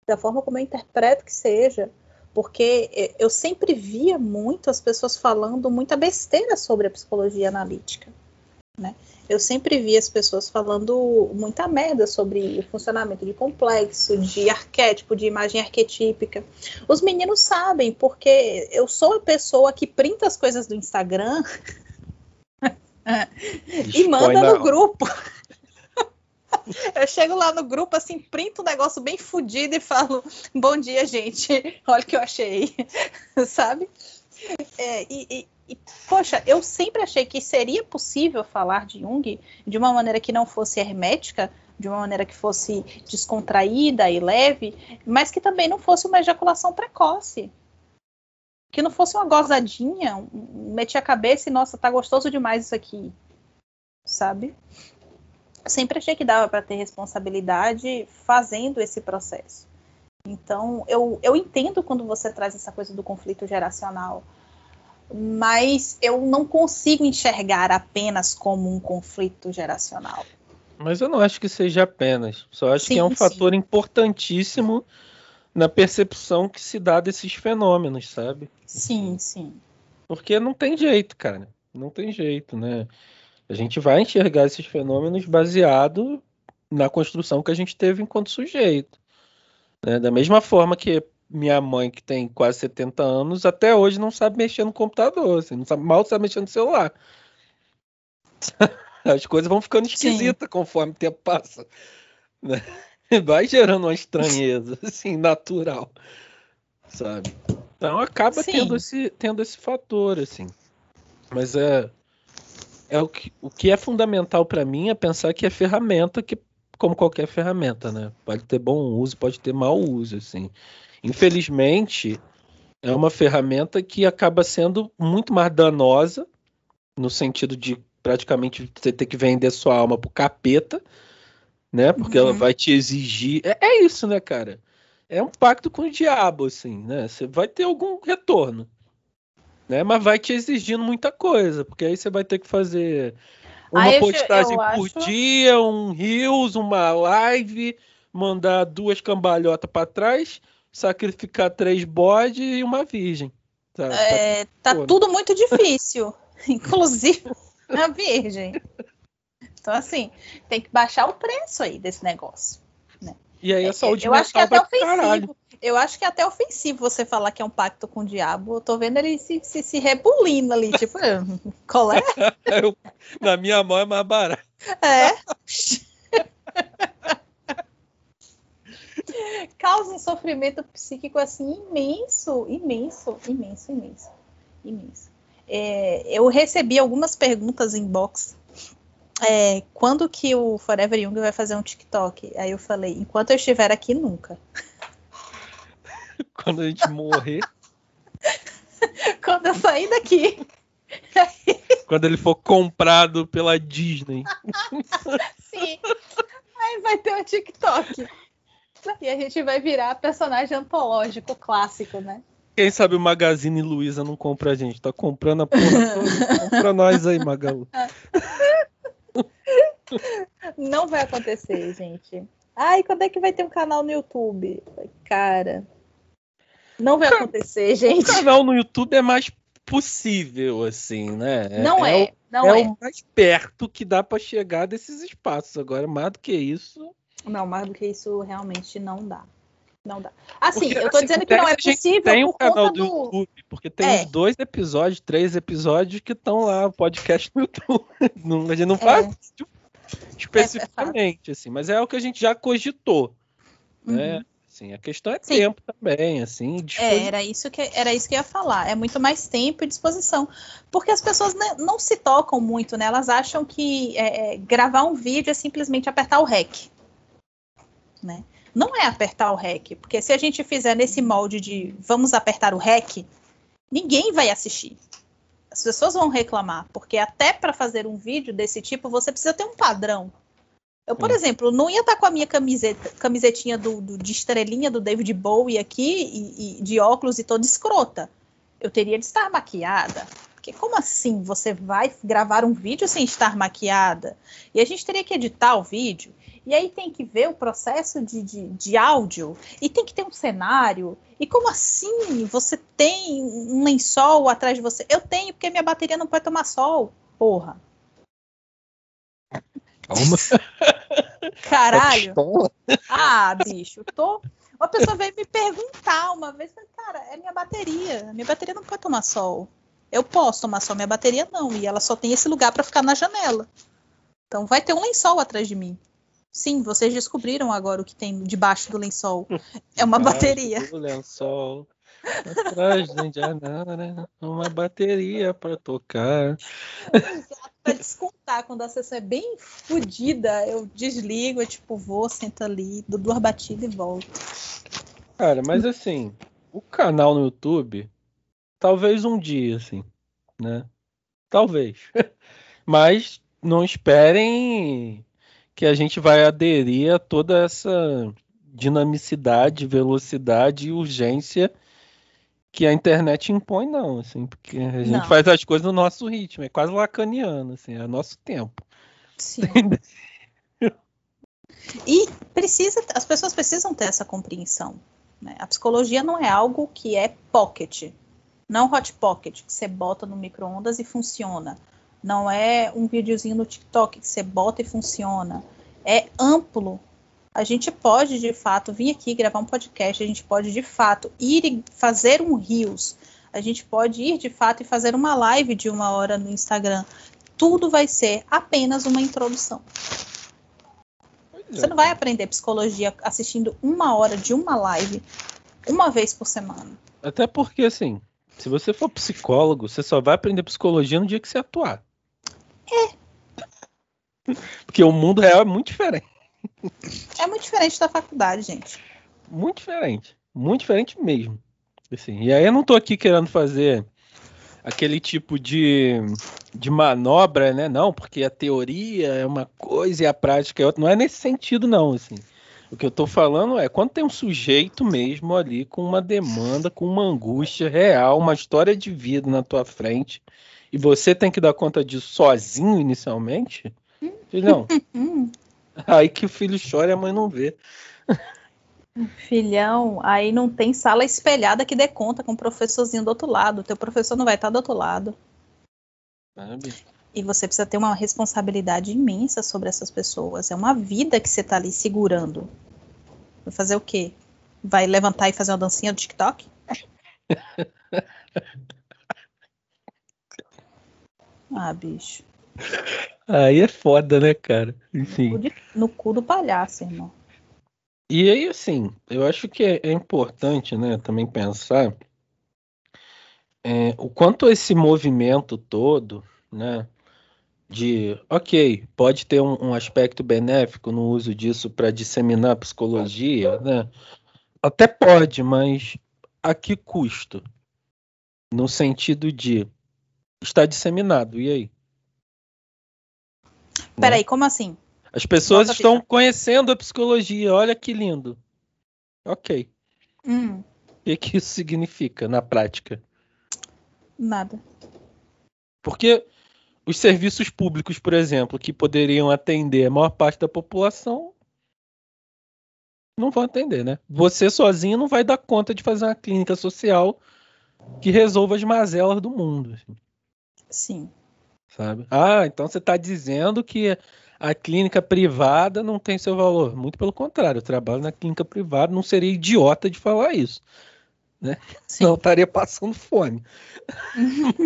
da forma como eu interpreto que seja. Porque eu sempre via muito as pessoas falando muita besteira sobre a psicologia analítica. Né? Eu sempre vi as pessoas falando muita merda sobre o funcionamento de complexo, de arquétipo, de imagem arquetípica. Os meninos sabem, porque eu sou a pessoa que printa as coisas do Instagram <laughs> e manda no grupo. <laughs> Eu chego lá no grupo, assim, printo um negócio bem fodido e falo: Bom dia, gente. Olha o que eu achei. <laughs> Sabe? É, e, e, e, poxa, eu sempre achei que seria possível falar de Jung de uma maneira que não fosse hermética, de uma maneira que fosse descontraída e leve, mas que também não fosse uma ejaculação precoce. Que não fosse uma gozadinha, um, a cabeça e, nossa, tá gostoso demais isso aqui. Sabe? sempre achei que dava para ter responsabilidade fazendo esse processo. Então, eu, eu entendo quando você traz essa coisa do conflito geracional mas eu não consigo enxergar apenas como um conflito geracional. Mas eu não acho que seja apenas. Só acho sim, que é um sim. fator importantíssimo na percepção que se dá desses fenômenos, sabe? Sim, sim. Porque não tem jeito, cara. Não tem jeito, né? A gente vai enxergar esses fenômenos baseado na construção que a gente teve enquanto sujeito. Né? Da mesma forma que minha mãe, que tem quase 70 anos, até hoje não sabe mexer no computador, assim, não sabe, mal sabe mexer no celular. <laughs> As coisas vão ficando esquisitas Sim. conforme o tempo passa. Né? <laughs> Vai gerando uma estranheza, <laughs> assim, natural. Sabe? Então acaba tendo esse, tendo esse fator, assim. Mas é, é o, que, o que é fundamental para mim é pensar que é ferramenta que como qualquer ferramenta, né? Pode ter bom uso, pode ter mau uso, assim. Infelizmente, é uma ferramenta que acaba sendo muito mais danosa, no sentido de praticamente você ter que vender sua alma pro capeta, né? Porque uhum. ela vai te exigir. É, é, isso, né, cara? É um pacto com o diabo, assim, né? Você vai ter algum retorno, né? Mas vai te exigindo muita coisa, porque aí você vai ter que fazer uma Aí postagem por acho... dia, um reels, uma live, mandar duas cambalhotas para trás, sacrificar três bodes e uma virgem. Tá, é, tá, tá tudo muito difícil, <laughs> inclusive a virgem. Então, assim, tem que baixar o preço aí desse negócio. Né? E aí a é, saúde eu mental acho que é até ofensivo. Caralho. Eu acho que é até ofensivo você falar que é um pacto com o diabo. Eu tô vendo ele se, se, se rebulindo ali, tipo, qual é? <laughs> Eu, na minha mão é mais barato. É. <laughs> Causa um sofrimento psíquico assim imenso, imenso, imenso, imenso, imenso. É, eu recebi algumas perguntas em box. É, quando que o Forever Young vai fazer um TikTok? Aí eu falei, enquanto eu estiver aqui, nunca. <laughs> Quando a gente morrer. <laughs> Quando eu sair daqui. <laughs> Quando ele for comprado pela Disney. Sim. Aí vai ter o TikTok. E a gente vai virar personagem antológico clássico, né? Quem sabe o Magazine Luiza não compra a gente. Tá comprando a porra toda. Compra nós aí, Magalu. <laughs> Não vai acontecer, gente. Ai, quando é que vai ter um canal no YouTube? Cara, não vai acontecer, gente. O canal no YouTube é mais possível, assim, né? É, não é. é, não é, é, o mais perto que dá para chegar desses espaços. Agora, mais do que isso. Não, mais do que isso realmente não dá. Não dá. Assim, porque, eu tô assim, dizendo que não é possível. Tem um canal do, YouTube, porque tem é. dois episódios, três episódios que estão lá, podcast <laughs> no YouTube. Não, a gente não é. faz especificamente, assim, mas é o que a gente já cogitou. Né? Uhum. Né? Assim, a questão é Sim. tempo também, assim. É, era isso que era isso que eu ia falar. É muito mais tempo e disposição, porque as pessoas não se tocam muito, né? Elas acham que é, é, gravar um vídeo é simplesmente apertar o REC, né? Não é apertar o REC, porque se a gente fizer nesse molde de vamos apertar o REC, ninguém vai assistir. As pessoas vão reclamar, porque até para fazer um vídeo desse tipo você precisa ter um padrão. Eu, por exemplo, não ia estar tá com a minha camiseta, camisetinha do, do, de estrelinha do David Bowie aqui, e, e, de óculos e toda escrota. Eu teria de estar maquiada. Porque como assim você vai gravar um vídeo sem estar maquiada? E a gente teria que editar o vídeo. E aí tem que ver o processo de, de, de áudio. E tem que ter um cenário. E como assim você tem um lençol atrás de você? Eu tenho, porque minha bateria não pode tomar sol. Porra. Calma. <laughs> Caralho. Ah, bicho, tô. Uma pessoa veio me perguntar uma vez, cara, é minha bateria. Minha bateria não pode tomar sol. Eu posso tomar sol, minha bateria não. E ela só tem esse lugar para ficar na janela. Então vai ter um lençol atrás de mim. Sim, vocês descobriram agora o que tem debaixo do lençol. É uma <laughs> bateria. O lençol. Atrás de janela, uma bateria para tocar. Pra descontar, quando a sessão é bem fodida, eu desligo, eu tipo, vou, sento ali, dou duas batidas e volto. Cara, mas assim, o canal no YouTube, talvez um dia, assim, né? Talvez. <laughs> mas não esperem que a gente vai aderir a toda essa dinamicidade, velocidade e urgência que a internet impõe, não, assim, porque a gente não. faz as coisas no nosso ritmo, é quase lacaniano, assim, é nosso tempo. Sim. <laughs> e precisa, as pessoas precisam ter essa compreensão. Né? A psicologia não é algo que é pocket, não hot pocket, que você bota no micro-ondas e funciona. Não é um videozinho no TikTok que você bota e funciona. É amplo a gente pode de fato vir aqui gravar um podcast, a gente pode de fato ir e fazer um Rios, a gente pode ir de fato e fazer uma live de uma hora no Instagram. Tudo vai ser apenas uma introdução. Você não vai aprender psicologia assistindo uma hora de uma live uma vez por semana. Até porque, assim, se você for psicólogo, você só vai aprender psicologia no dia que você atuar. É. Porque o mundo real é muito diferente. É muito diferente da faculdade, gente. Muito diferente. Muito diferente mesmo. Assim, e aí eu não tô aqui querendo fazer aquele tipo de, de manobra, né? Não, porque a teoria é uma coisa e a prática é outra. Não é nesse sentido, não. Assim. O que eu tô falando é quando tem um sujeito mesmo ali com uma demanda, com uma angústia real, uma história de vida na tua frente, e você tem que dar conta disso sozinho inicialmente, filhão. <laughs> aí que o filho chora e a mãe não vê. Filhão, aí não tem sala espelhada que dê conta com o professorzinho do outro lado. O teu professor não vai estar do outro lado. Sabe? E você precisa ter uma responsabilidade imensa sobre essas pessoas. É uma vida que você está ali segurando. Vai fazer o quê? Vai levantar e fazer uma dancinha do TikTok? <laughs> ah, bicho. Aí é foda, né, cara? Enfim. No cu, de, no cu do palhaço, irmão. E aí, assim, eu acho que é, é importante, né, também pensar é, o quanto esse movimento todo, né, de, ok, pode ter um, um aspecto benéfico no uso disso para disseminar psicologia, né? Até pode, mas a que custo? No sentido de está disseminado, e aí? Peraí, né? como assim? As pessoas Nossa, estão fica. conhecendo a psicologia, olha que lindo. Ok. Hum. O que, que isso significa na prática? Nada. Porque os serviços públicos, por exemplo, que poderiam atender a maior parte da população, não vão atender, né? Você sozinho não vai dar conta de fazer uma clínica social que resolva as mazelas do mundo. Assim. Sim. Sabe? Ah, então você está dizendo que a clínica privada não tem seu valor. Muito pelo contrário, eu trabalho na clínica privada, não seria idiota de falar isso. Né? Não estaria passando fome.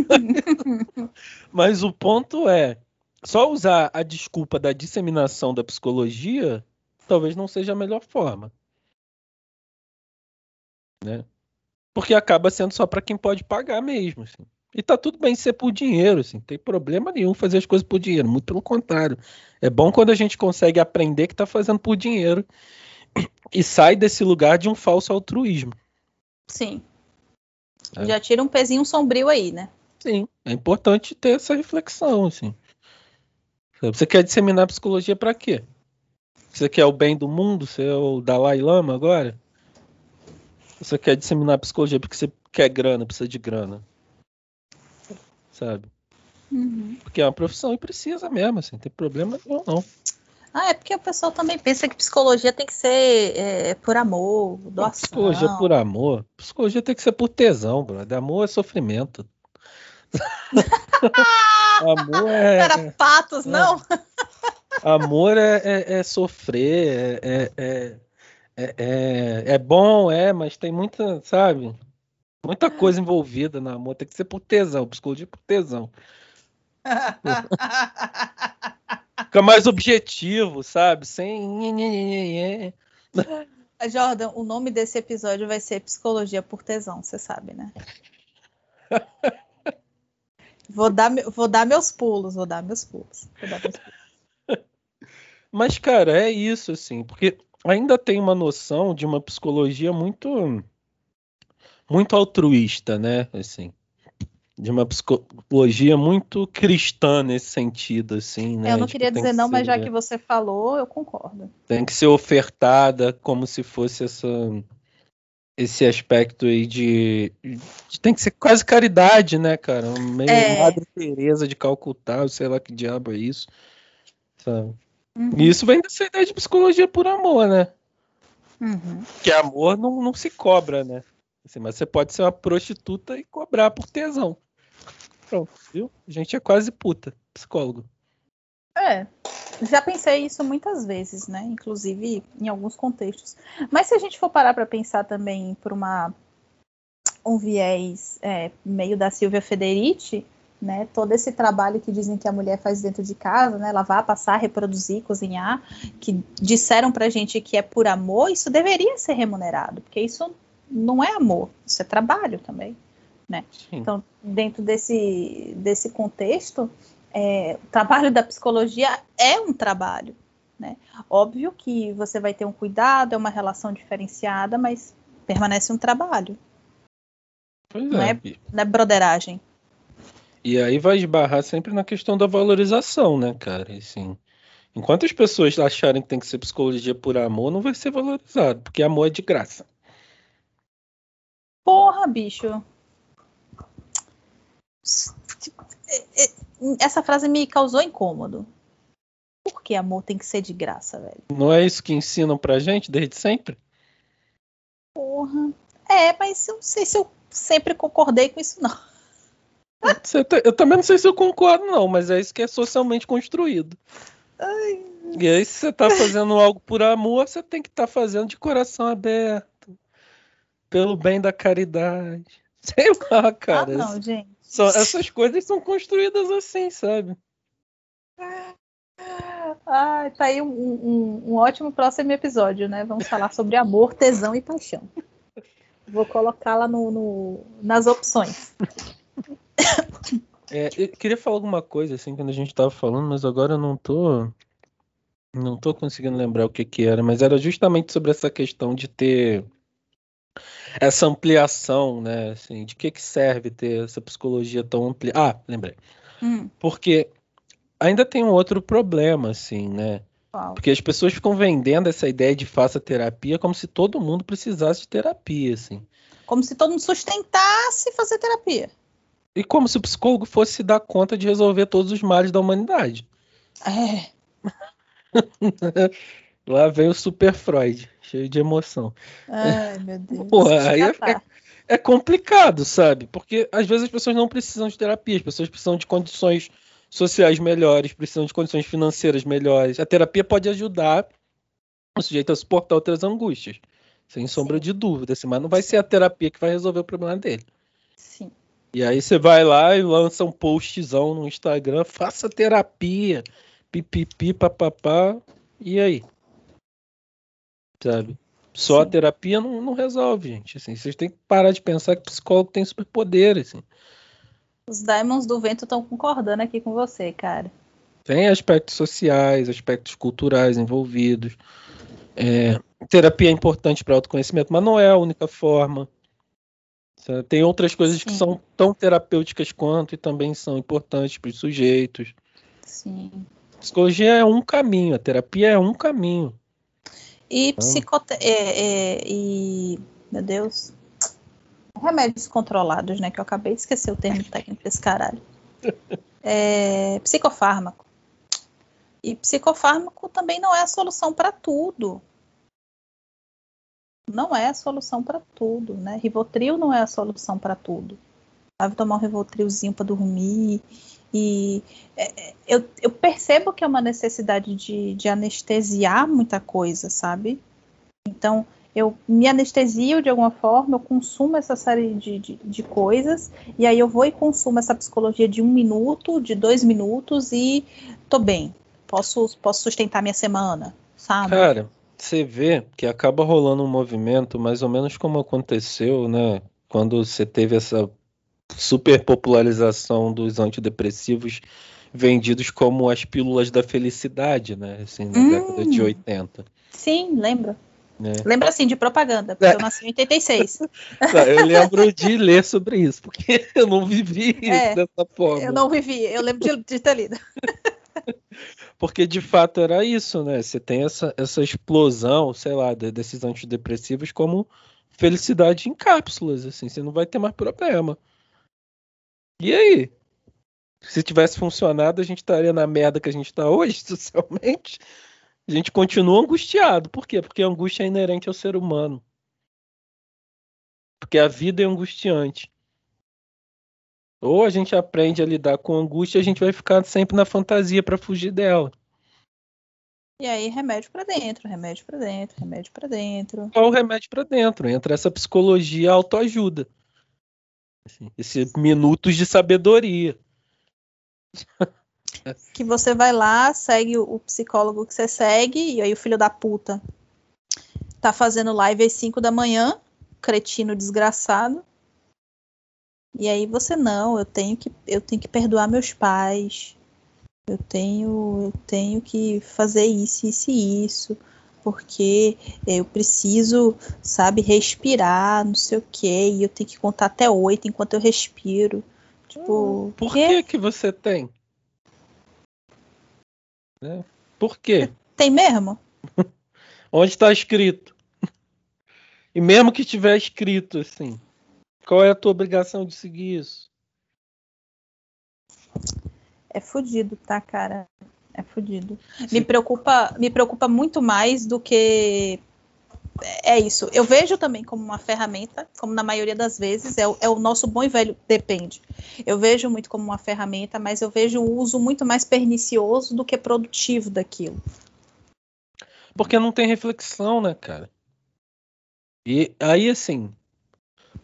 mas, <laughs> mas o ponto é, só usar a desculpa da disseminação da psicologia talvez não seja a melhor forma. Né? Porque acaba sendo só para quem pode pagar mesmo. Assim. E tá tudo bem ser por dinheiro, assim, não tem problema nenhum fazer as coisas por dinheiro, muito pelo contrário. É bom quando a gente consegue aprender que tá fazendo por dinheiro e sai desse lugar de um falso altruísmo. Sim. É. Já tira um pezinho sombrio aí, né? Sim, é importante ter essa reflexão, assim. Você quer disseminar psicologia para quê? Você quer o bem do mundo? Você é o Dalai Lama agora? Você quer disseminar psicologia porque você quer grana, precisa de grana? Sabe? Uhum. Porque é uma profissão e precisa mesmo, assim, não tem problema nenhum, não. Ah, é porque o pessoal também pensa que psicologia tem que ser é, por amor, doação. Psicologia por amor. Psicologia tem que ser por tesão, brother. Amor é sofrimento. <laughs> amor é. Era patos, é, não? Amor é, é, é sofrer, é, é, é, é, bom, é, mas tem muita, sabe? Muita coisa envolvida no amor, tem que ser por tesão, psicologia por tesão. Fica mais objetivo, sabe? Sem. Jordan, o nome desse episódio vai ser Psicologia por Tesão, você sabe, né? vou, dar, vou dar meus pulos, vou dar meus pulos. Dar meus pulos. Mas, cara, é isso, assim, porque ainda tem uma noção de uma psicologia muito muito altruísta, né? Assim, de uma psicologia muito cristã nesse sentido, assim, né? Eu não tipo, queria dizer que não, ser, mas já que você falou, eu concordo. Tem que ser ofertada como se fosse essa esse aspecto aí de, de, tem que ser quase caridade, né, cara? Meio é. Madre Teresa de Calcutá, sei lá que diabo é isso, sabe? Uhum. E isso vem dessa ideia de psicologia por amor, né? Uhum. Que amor não, não se cobra, né? Assim, mas você pode ser uma prostituta e cobrar por tesão. Pronto, viu? A gente é quase puta, psicólogo. É, já pensei isso muitas vezes, né? Inclusive em alguns contextos. Mas se a gente for parar para pensar também por uma um viés é, meio da Silvia Federici, né? Todo esse trabalho que dizem que a mulher faz dentro de casa, né? Lavar, passar, reproduzir, cozinhar, que disseram pra gente que é por amor, isso deveria ser remunerado, porque isso não é amor, isso é trabalho também. Né? Então, dentro desse, desse contexto, é, o trabalho da psicologia é um trabalho. né? Óbvio que você vai ter um cuidado, é uma relação diferenciada, mas permanece um trabalho. Pois Não é. é, não é broderagem. E aí vai esbarrar sempre na questão da valorização, né, cara? E, Assim, enquanto as pessoas acharem que tem que ser psicologia por amor, não vai ser valorizado, porque amor é de graça. Porra, bicho. Essa frase me causou incômodo. Por que amor tem que ser de graça, velho? Não é isso que ensinam pra gente desde sempre? Porra. É, mas eu não sei se eu sempre concordei com isso, não. <laughs> Tá- Eu também não sei se eu concordo, não, mas é isso que é socialmente construído. E aí, se você tá fazendo algo por amor, você tem que estar fazendo de coração aberto, pelo bem da caridade. <laughs> Sei lá, cara. ah, não, gente. Só- essas coisas são construídas assim, sabe? Ah, tá aí um, um- um ótimo próximo episódio, né? Vamos falar sobre amor, tesão e paixão. Vou colocar lá no, no- nas opções. É, eu queria falar alguma coisa assim quando a gente tava falando, mas agora eu não tô não tô conseguindo lembrar o que que era, mas era justamente sobre essa questão de ter essa ampliação, né, assim, de que que serve ter essa psicologia tão ampla? Ah, lembrei. Hum, Porque ainda tem um outro problema, assim, né? Porque as pessoas ficam vendendo essa ideia de faça terapia como se todo mundo precisasse de terapia, assim. Como se todo mundo sustentasse fazer terapia. E como se o psicólogo fosse se dar conta de resolver todos os males da humanidade. É. <laughs> Lá vem o Super Freud, cheio de emoção. Ai, meu Deus. Porra, aí é- tá. É complicado, sabe? Porque às vezes as pessoas não precisam de terapia, as pessoas precisam de condições sociais melhores, precisam de condições financeiras melhores. A terapia pode ajudar o sujeito a suportar outras angústias, sem sombra Sim. de dúvida, assim, mas não vai ser a terapia que vai resolver o problema dele. Sim. E aí você vai lá e lança um postzão no Instagram, faça terapia, pipipi, papapá, e aí? Sabe? Só a Sim. terapia não, não resolve, gente. Assim, vocês têm que parar de pensar que psicólogo tem superpoder, assim. Os Diamonds do Vento estão concordando aqui com você, cara. Tem aspectos sociais, aspectos culturais envolvidos. É, terapia é importante para autoconhecimento, mas não é a única forma. Tem outras coisas que Sim. são tão terapêuticas quanto e também são importantes para os sujeitos. Sim. Psicologia é um caminho, a terapia é um caminho. E psicote... é, é, e meu Deus. Remédios controlados, né? Que eu acabei de esquecer o termo <laughs> técnico desse caralho. É, psicofármaco. E psicofármaco também não é a solução para tudo. Não é a solução para tudo, né? Rivotril não é a solução para tudo. Vai tomar um Rivotrilzinho para dormir. E é, é, eu, eu percebo que é uma necessidade de, de anestesiar muita coisa, sabe? Então, eu me anestesio de alguma forma, eu consumo essa série de, de, de coisas, e aí eu vou e consumo essa psicologia de um minuto, de dois minutos, e tô bem. Posso, posso sustentar minha semana, sabe? Cara, você vê que acaba rolando um movimento mais ou menos como aconteceu, né? Quando você teve essa super popularização dos antidepressivos vendidos como as pílulas da felicidade, né? Assim, na Hum. década de 80. Sim, lembro. Né? Lembro assim de propaganda, porque É. eu nasci em 86. Tá, <laughs> Eu lembro de ler sobre isso, porque <laughs> eu não vivi É, dessa forma. Eu não vivi, eu lembro de, de ter lido. <laughs> Porque de fato era isso, né? Você tem essa, essa explosão, sei lá, de- desses antidepressivos como felicidade em cápsulas, assim, você não vai ter mais problema. E aí? Se tivesse funcionado, a gente estaria na merda que a gente está hoje, <laughs> socialmente. A gente continua angustiado. Por quê? Porque a angústia é inerente ao ser humano. Porque a vida é angustiante. Ou a gente aprende a lidar com a angústia, a gente vai ficar sempre na fantasia para fugir dela. E aí, remédio pra dentro, remédio pra dentro, remédio pra dentro. Qual o remédio para dentro? Entra essa psicologia autoajuda. Assim, esse minutos de sabedoria. <laughs> Que você vai lá, segue o, o psicólogo que você segue, e aí o filho da puta tá fazendo live às 5 da manhã, cretino desgraçado. E aí você não, eu tenho que eu tenho que perdoar meus pais. Eu tenho, eu tenho que fazer isso, isso e isso, porque eu preciso, sabe, respirar, não sei o quê, e eu tenho que contar até oito enquanto eu respiro. Tipo, por que que você tem? Né? Por quê? Tem mesmo? <laughs> Onde está escrito? <laughs> E mesmo que tiver escrito assim, qual é a tua obrigação de seguir isso? É fudido, tá, cara? É fudido. Me preocupa, me preocupa muito mais do que é isso. Eu vejo também como uma ferramenta, como na maioria das vezes, é o, é o, nosso bom e velho depende. Eu vejo muito como uma ferramenta, mas eu vejo o uso muito mais pernicioso do que produtivo daquilo. Porque não tem reflexão, né, cara? E aí, assim,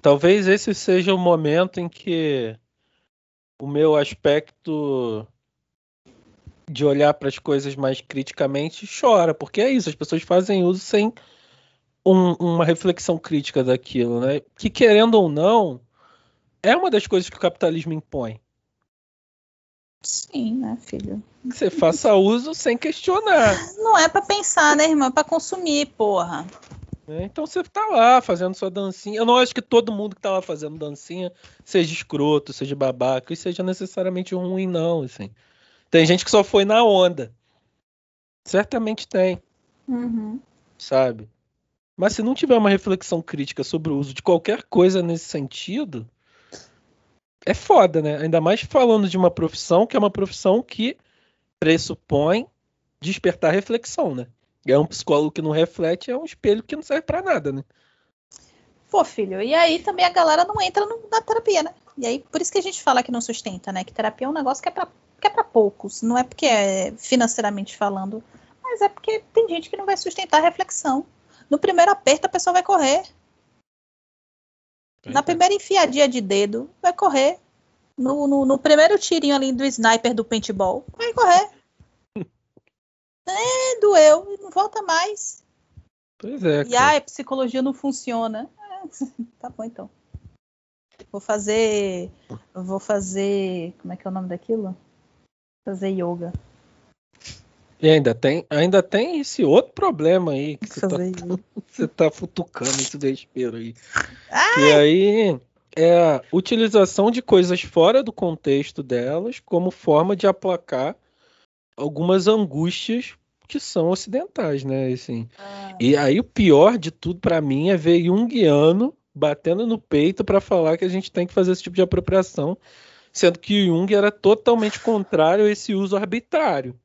talvez esse seja o momento em que o meu aspecto de olhar para as coisas mais criticamente chora, porque é isso, as pessoas fazem uso sem um, uma reflexão crítica daquilo, né? Que querendo ou não, é uma das coisas que o capitalismo impõe. Sim, né, filho? Que você faça uso sem questionar. <laughs> Não é para pensar, né, irmão? É para consumir, porra. É, então você tá lá fazendo sua dancinha. Eu não acho que todo mundo que tá lá fazendo dancinha seja escroto, seja babaca e seja necessariamente ruim, não. Assim. Tem gente que só foi na onda. Certamente tem. Uhum. Sabe? Mas se não tiver uma reflexão crítica sobre o uso de qualquer coisa nesse sentido, é foda, né? Ainda mais falando de uma profissão que é uma profissão que pressupõe despertar reflexão, né? É um psicólogo que não reflete, é um espelho que não serve para nada, né? Pô, filho, e aí também a galera não entra no, na terapia, né? E aí, por isso que a gente fala que não sustenta, né? Que terapia é um negócio que é pra, que é pra poucos. Não é porque é financeiramente falando, mas é porque tem gente que não vai sustentar a reflexão. No primeiro aperto, a pessoa vai correr. Na primeira enfiadinha de dedo, vai correr. No, no, no, primeiro tirinho ali do sniper do paintball, vai correr. <laughs> é, doeu, não volta mais. Pois é. E a psicologia não funciona. <laughs> Tá bom então. Vou fazer. Vou fazer. Como é que é o nome daquilo? Fazer yoga. E ainda tem, ainda tem esse outro problema aí que você tá, <laughs> você tá futucando esse desespero aí. Ai! E aí é a utilização de coisas fora do contexto delas como forma de aplacar algumas angústias que são ocidentais, né? Assim. Ah. E aí o pior de tudo para mim é ver Jungiano batendo no peito para falar que a gente tem que fazer esse tipo de apropriação, sendo que Jung era totalmente contrário a esse uso arbitrário.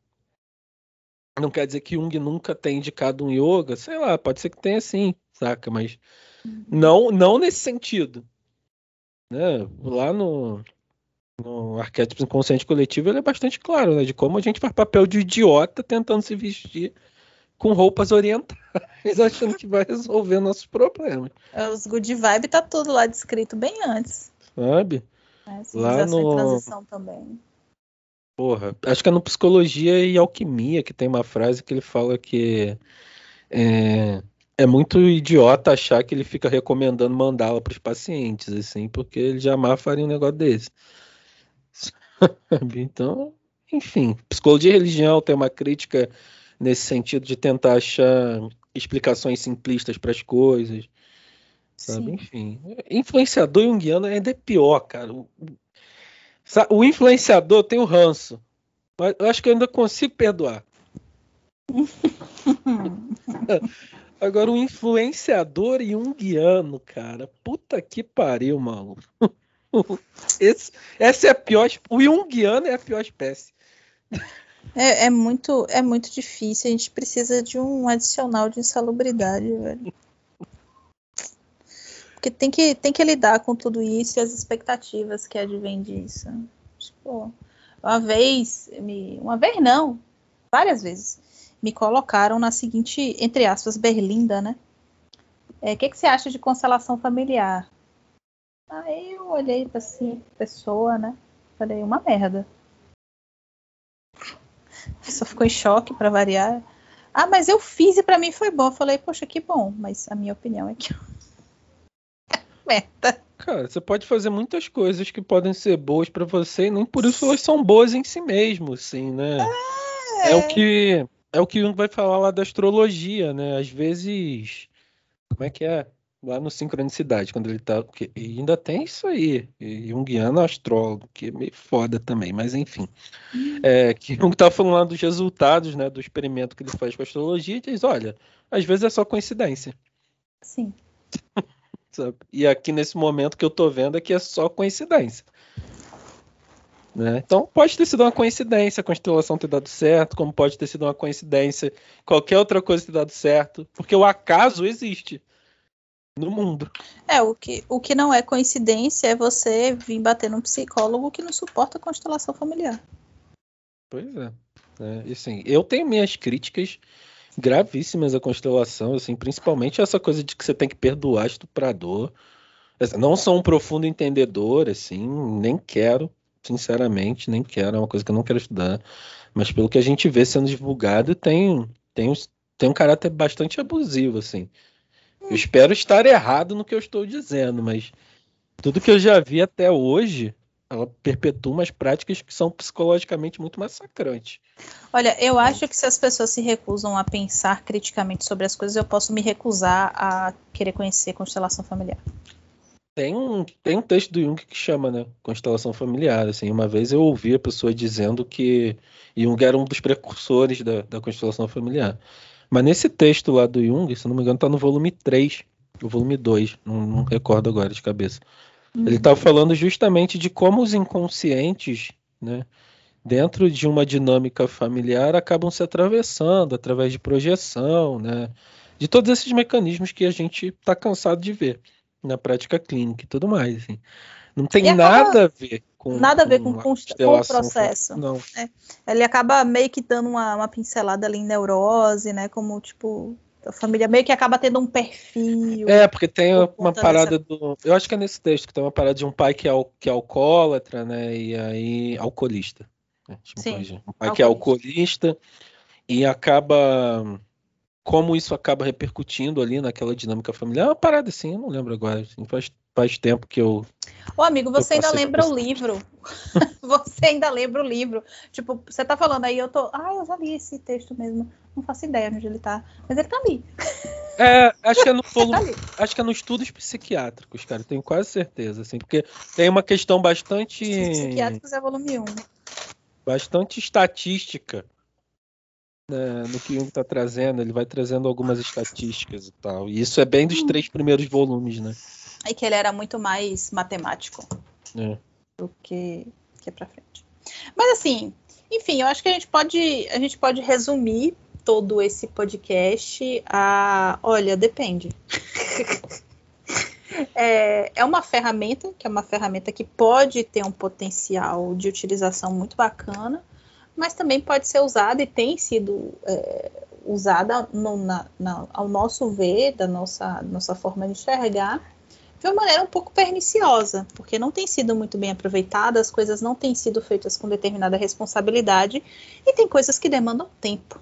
Não quer dizer que Jung nunca tenha indicado um yoga, sei lá, pode ser que tenha sim, saca? Mas uhum. não, não nesse sentido. Né? Lá no, no arquétipo inconsciente coletivo ele é bastante claro, né? De como a gente faz papel de idiota tentando se vestir com roupas orientais, <laughs> achando que vai resolver nossos problemas. Os good vibe tá tudo lá descrito bem antes. Sabe? É, lá no transição também. Porra, acho que é no Psicologia e Alquimia que tem uma frase que ele fala que é, é muito idiota achar que ele fica recomendando mandala para os pacientes, assim, porque ele jamais faria um negócio desse. <laughs> então, enfim, psicologia e religião tem uma crítica nesse sentido de tentar achar explicações simplistas para as coisas. Sabe? Sim. Enfim, influenciador junguiano ainda é pior, cara. O influenciador tem o ranço. Mas eu acho que eu ainda consigo perdoar. <laughs> Agora, o influenciador e um guiano, cara. Puta que pariu, mano. <laughs> Esse, essa é a pior. O Jungiano é a pior espécie. É, é, muito, é muito difícil. A gente precisa de um adicional de insalubridade, velho. Porque tem que, tem que lidar com tudo isso e as expectativas que advêm disso. Tipo, uma vez, me, uma vez não, várias vezes, me colocaram na seguinte, entre aspas, berlinda, né? O é, que, que você acha de constelação familiar? Aí olhei para assim, pessoa, né? Falei, uma merda. A pessoa ficou em choque para variar. Ah, mas eu fiz e para mim foi bom. Eu falei, poxa, que bom. Mas a minha opinião é que <laughs> merda. Cara, você pode fazer muitas coisas que podem ser boas para você e nem por isso elas são boas em si mesmo, assim, né? É, é o que é o que vai falar lá da astrologia, né? Às vezes, como é que é? Lá no Sincronicidade, quando ele tá. E ainda tem isso aí. E Jungiano astrólogo, que é meio foda também, mas enfim. Hum. É, que Jung tá falando dos resultados, né? Do experimento que ele faz com a astrologia e diz: olha, às vezes é só coincidência. Sim. <laughs> E aqui nesse momento que eu tô vendo aqui é só coincidência. Né? Então pode ter sido uma coincidência a constelação ter dado certo, como pode ter sido uma coincidência qualquer outra coisa ter dado certo, porque o acaso existe no mundo. É, o que, o que não é coincidência é você vir bater num psicólogo que não suporta a constelação familiar. Pois é. é e assim, eu tenho minhas críticas gravíssimas à constelação, assim, principalmente essa coisa de que você tem que perdoar estuprador. Não sou um profundo entendedor, assim, nem quero, sinceramente, nem quero, é uma coisa que eu não quero estudar. Mas pelo que a gente vê sendo divulgado, tem, tem, tem um caráter bastante abusivo, assim. Eu espero estar errado no que eu estou dizendo, mas tudo que eu já vi até hoje, ela perpetua umas práticas que são psicologicamente muito massacrantes. Olha, eu acho que se as pessoas se recusam a pensar criticamente sobre as coisas, eu posso me recusar a querer conhecer constelação familiar. Tem um, tem um texto do Jung que chama, né, constelação familiar. Assim, uma vez eu ouvi a pessoa dizendo que Jung era um dos precursores da, da constelação familiar. Mas nesse texto lá do Jung, se não me engano, está no volume 3, o volume 2, não, não recordo agora de cabeça. Uhum. Ele está falando justamente de como os inconscientes, né, dentro de uma dinâmica familiar, acabam se atravessando através de projeção, né, de todos esses mecanismos que a gente está cansado de ver na prática clínica e tudo mais. Assim. Não tem nada a ver com nada a ver com, com, com o processo. Não. É. Ele acaba meio que dando uma, uma, pincelada ali em neurose, né? Como tipo a família meio que acaba tendo um perfil. É, porque tem uma parada dessa... do. Eu acho que é nesse texto que tem uma parada de um pai que é, que é alcoólatra, né? E aí. alcoolista. Né? Sim, um pai alcoolista. que é alcoolista e acaba como isso acaba repercutindo ali naquela dinâmica familiar. É uma parada assim, eu não lembro agora. Assim, faz, faz tempo que eu. Ô, amigo, você ainda lembra o livro. <laughs> você ainda lembra o livro. Tipo, você tá falando aí, eu tô. Ah, eu já li esse texto mesmo. Não faço ideia onde ele tá. Mas ele tá ali. É, acho que é no <laughs> volume, tá acho que é no estudos psiquiátricos, cara. Tenho quase certeza, assim, porque tem uma questão bastante. Psiquiátricos é volume 1. Bastante estatística né, no que Jung está trazendo, ele vai trazendo algumas estatísticas e tal. E isso é bem dos hum. três primeiros volumes, né? E que ele era muito mais matemático é. do que, que para frente. Mas assim, enfim, eu acho que a gente pode, a gente pode resumir todo esse podcast a, olha, depende. <laughs> é, é uma ferramenta, que é uma ferramenta que pode ter um potencial de utilização muito bacana, mas também pode ser usada e tem sido é, usada no, na, na, ao nosso ver, da nossa, nossa forma de enxergar, de uma maneira um pouco perniciosa, porque não tem sido muito bem aproveitada, as coisas não têm sido feitas com determinada responsabilidade e tem coisas que demandam tempo.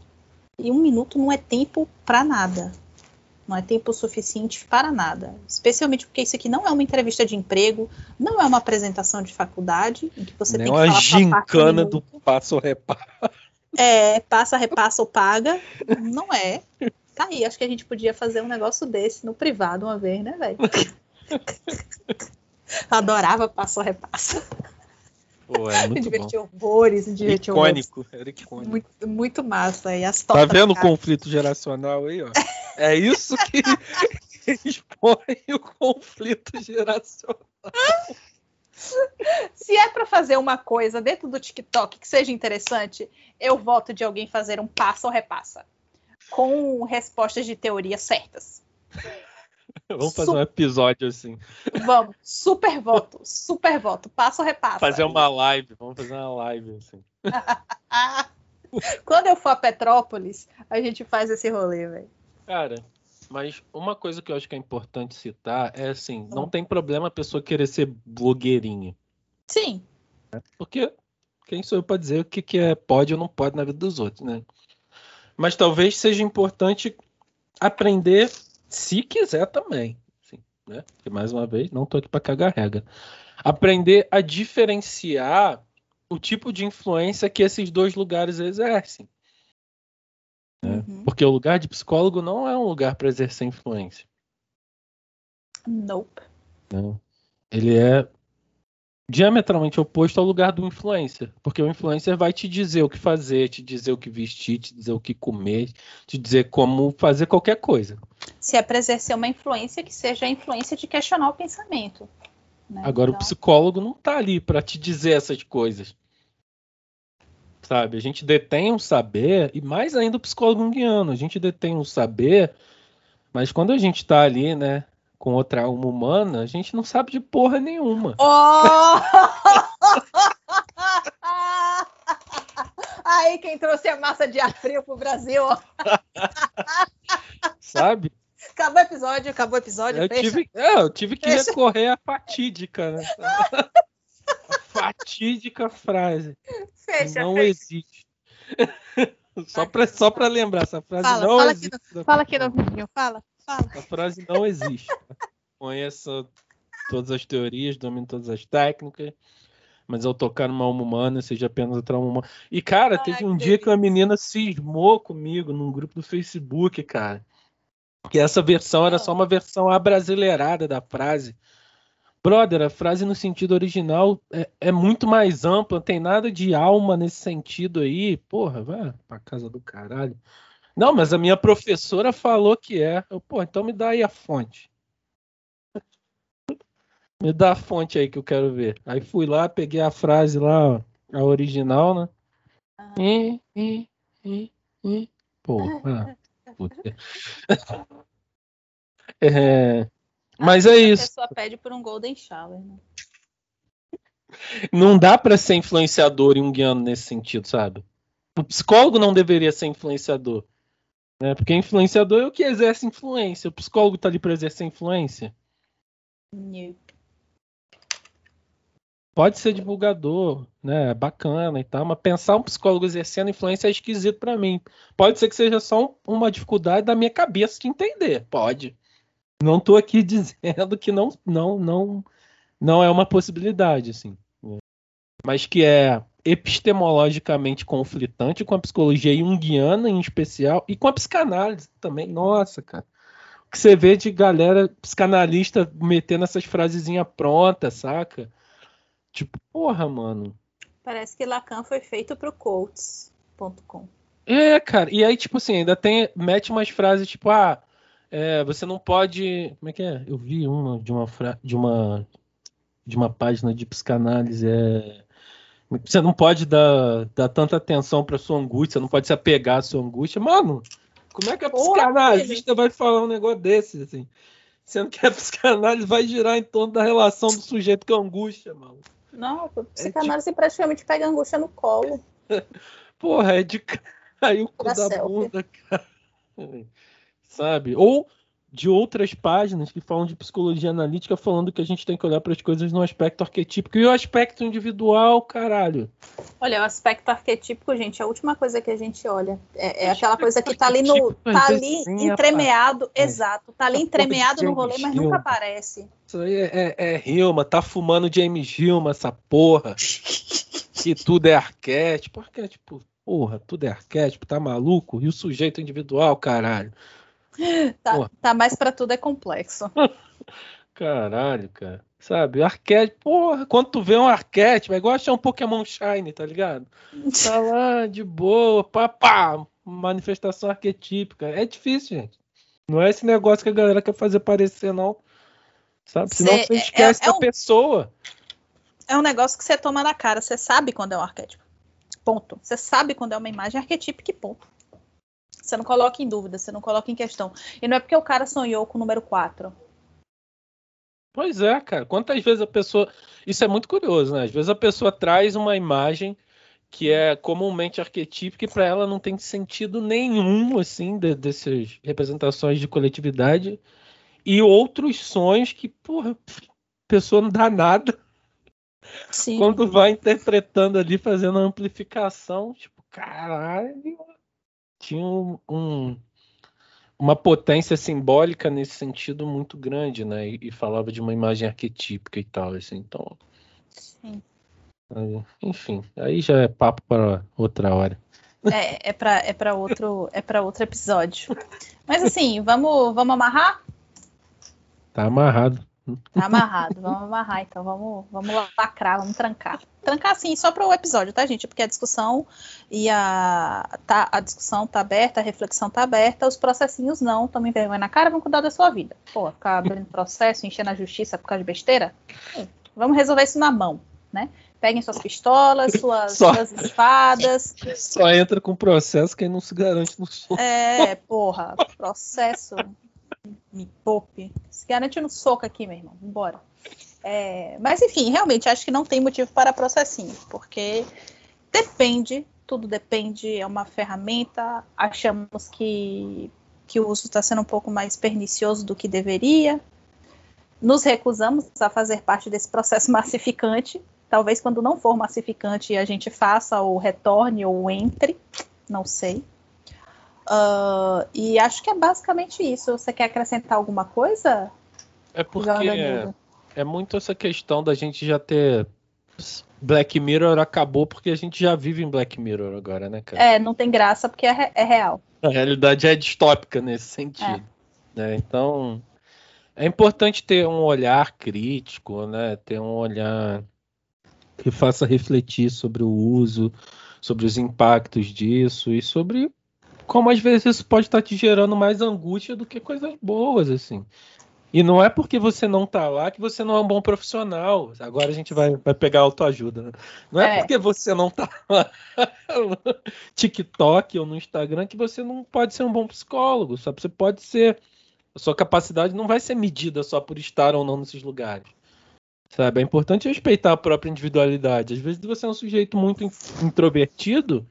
E um minuto não é tempo para nada. Não é tempo suficiente para nada. Especialmente porque isso aqui não é uma entrevista de emprego, não é uma apresentação de faculdade, em que você Nem tem que falar uma gincana do passo repassa. É, passa, repassa ou paga. Não é. Tá aí, acho que a gente podia fazer um negócio desse no privado uma vez, né, velho? Adorava passo repassa. Pô, é muito me divertiu horrores, me divertiu icônico, horrores. Era icônico. Muito, muito massa. E as tá vendo o conflito geracional aí, ó? É isso que <laughs> expõe o conflito geracional. Se é para fazer uma coisa dentro do TikTok que seja interessante, eu voto de alguém fazer um passa ou repassa com respostas de teoria certas. <laughs> Vamos fazer um episódio assim. Vamos, super voto, super voto, passa ou repassa. Fazer uma live, vamos fazer uma live assim. <laughs> Quando eu for a Petrópolis, a gente faz esse rolê, velho. Cara, mas uma coisa que eu acho que é importante citar é assim, não tem problema a pessoa querer ser blogueirinha. Sim. Porque quem sou eu para dizer o que, que é pode ou não pode na vida dos outros, né? Mas talvez seja importante aprender se quiser também. Assim. né? Porque, mais uma vez, não tô aqui para cagar regra. Aprender a diferenciar o tipo de influência que esses dois lugares exercem. Né? Uhum. Porque o lugar de psicólogo não é um lugar para exercer influência. Nope. Não. Ele é diametralmente oposto ao lugar do influencer, porque o influencer vai te dizer o que fazer, te dizer o que vestir, te dizer o que comer, te dizer como fazer qualquer coisa. Se é para exercer uma influência que seja a influência de questionar o pensamento. Né? Agora então... o psicólogo não está ali para te dizer essas coisas. Sabe, a gente detém um saber, e mais ainda o psicólogo guiando, a gente detém um saber, mas quando a gente está ali, né, com outra alma humana, a gente não sabe de porra nenhuma. Oh! <laughs> Aí quem trouxe a massa de ar frio pro Brasil. <laughs> sabe? Acabou o episódio, acabou o episódio. Eu tive, é, eu tive que fecha. recorrer à fatídica, né? <laughs> a fatídica frase. Fecha, não fecha. existe. só para só pra lembrar, essa frase fala, não fala existe. Aqui no, fala aqui no vídeo, fala. Fala. A frase não existe. Conheço todas as teorias, domino todas as técnicas, mas ao tocar numa alma humana, seja apenas outra alma humana. E, cara, teve um dia que uma menina cismou comigo num grupo do Facebook, cara. Que essa versão era só uma versão abrasileirada da frase. Brother, a frase no sentido original é, é, muito mais ampla, não tem nada de alma nesse sentido aí. Porra, vai pra casa do caralho. Não, mas a minha professora falou que é. Eu, pô, então me dá aí a fonte. Me dá a fonte aí que eu quero ver. Aí fui lá, peguei a frase lá, a original, né? Ah. E, e, e, e. Pô, ah, <laughs> é, mas é isso. A pessoa pede por um golden shower, né? Não dá para ser influenciador e um guiano nesse sentido, sabe? O psicólogo não deveria ser influenciador. Né? Porque influenciador é o que exerce influência. O psicólogo está ali para exercer influência? Pode ser divulgador, né? É bacana e tal, mas pensar um psicólogo exercendo influência é esquisito para mim. Pode ser que seja só uma dificuldade da minha cabeça de entender. Pode. Não estou aqui <laughs> dizendo que não, não, não, não é uma possibilidade, assim. Né? Mas que é epistemologicamente conflitante com a psicologia junguiana em especial e com a psicanálise também. Nossa, cara. O que você vê de galera psicanalista metendo essas frasezinhas prontas, saca? Tipo, porra, mano. Parece que Lacan foi feito pro Coates.com. É, cara. E aí, tipo assim, ainda tem. Mete umas frases tipo, ah, é, você não pode. Como é que é? Eu vi uma de uma fra... de uma de uma página de psicanálise. É você não pode dar, dar tanta atenção para sua angústia, não pode se apegar à sua angústia. Mano, como é que a psicanalista vai falar um negócio desse, assim? Sendo que a <laughs> psicanálise vai girar em torno da relação do sujeito com a angústia, mano. Não, a psicanálise é tipo... praticamente pega a angústia no colo. <laughs> Porra, é de <laughs> cair o cu da, da bunda, cara. Sabe? Ou de outras páginas que falam de psicologia analítica, falando que a gente tem que olhar para as coisas no aspecto arquetípico e o aspecto individual, caralho. Olha, o aspecto arquetípico, gente, a última coisa que a gente olha é, é aquela coisa que tá ali no, tá ali entremeado, é. exato, tá ali entremeado no rolê, mas nunca aparece. Isso aí é, é, é Hilma, tá fumando James Hilma, essa porra. <laughs> que tudo é arquétipo, arquétipo, porra, tudo é arquétipo, tá maluco? E o sujeito individual, caralho. Tá, tá mais para tudo é complexo. <laughs> Caralho, cara. Sabe, arquétipo, porra, quando tu vê um arquétipo, é igual achar um Pokémon Shine, tá ligado? Tá <laughs> lá, de boa, pá, pá, manifestação arquetípica. É difícil, gente. Não é esse negócio que a galera quer fazer parecer, não. Sabe? Senão você é, esquece é, é da um, pessoa. É um negócio que você toma na cara. Você sabe quando é um arquétipo. Ponto. Você sabe quando é uma imagem arquetípica e ponto. Você não coloca em dúvida, você não coloca em questão. E não é porque o cara sonhou com o número 4. Pois é, cara. Quantas vezes a pessoa. Isso é muito curioso, né? Às vezes a pessoa traz uma imagem que é comumente arquetípica e para ela não tem sentido nenhum, assim, de, dessas representações de coletividade. E outros sonhos que, porra, a pessoa não dá nada. Sim. Quando vai interpretando ali, fazendo a amplificação, tipo, caralho, tinha um, um, uma potência simbólica nesse sentido muito grande, né? E, e falava de uma imagem arquetípica e tal, assim, então. Sim. Enfim, aí já é papo para outra hora. É, é para é outro é para outro episódio. Mas assim, vamos vamos amarrar? Tá amarrado. Tá amarrado, vamos amarrar então, vamos, vamos lacrar, vamos trancar. Trancar assim, só para o episódio, tá, gente? Porque a discussão e a, tá, a discussão tá aberta, a reflexão tá aberta, os processinhos não, tomem vergonha na cara, vão cuidar da sua vida. Pô, ficar abrindo <laughs> processo, enchendo a justiça por causa de besteira? Vamos resolver isso na mão, né? Peguem suas pistolas, <laughs> suas, só, suas espadas. Só entra com processo quem não se garante no soco. É, porra, processo <laughs> me poupe. Se garante no soco aqui, meu irmão. Vambora. É, mas enfim, realmente acho que não tem motivo para processinho, porque depende, tudo depende, é uma ferramenta. Achamos que, que o uso está sendo um pouco mais pernicioso do que deveria. Nos recusamos a fazer parte desse processo <laughs> massificante. Talvez quando não for massificante a gente faça ou retorne ou entre, não sei. Uh, e acho que é basicamente isso. Você quer acrescentar alguma coisa? É porque é, é muito essa questão da gente já ter. Black Mirror acabou porque a gente já vive em Black Mirror agora, né, cara? É, não tem graça porque é, é real. A realidade é distópica nesse sentido. É. Né? Então, é importante ter um olhar crítico, né? Ter um olhar que faça refletir sobre o uso, sobre os impactos disso e sobre como às vezes isso pode estar te gerando mais angústia do que coisas boas, assim. E não é porque você não tá lá que você não é um bom profissional. Agora a gente vai, vai pegar autoajuda. Né? Não é, é, porque você não tá lá no <laughs> TikTok ou no Instagram que você não pode ser um bom psicólogo. Só você pode ser. A sua capacidade não vai ser medida só por estar ou não nesses lugares. Sabe? É importante respeitar a própria individualidade. Às vezes você é um sujeito muito introvertido.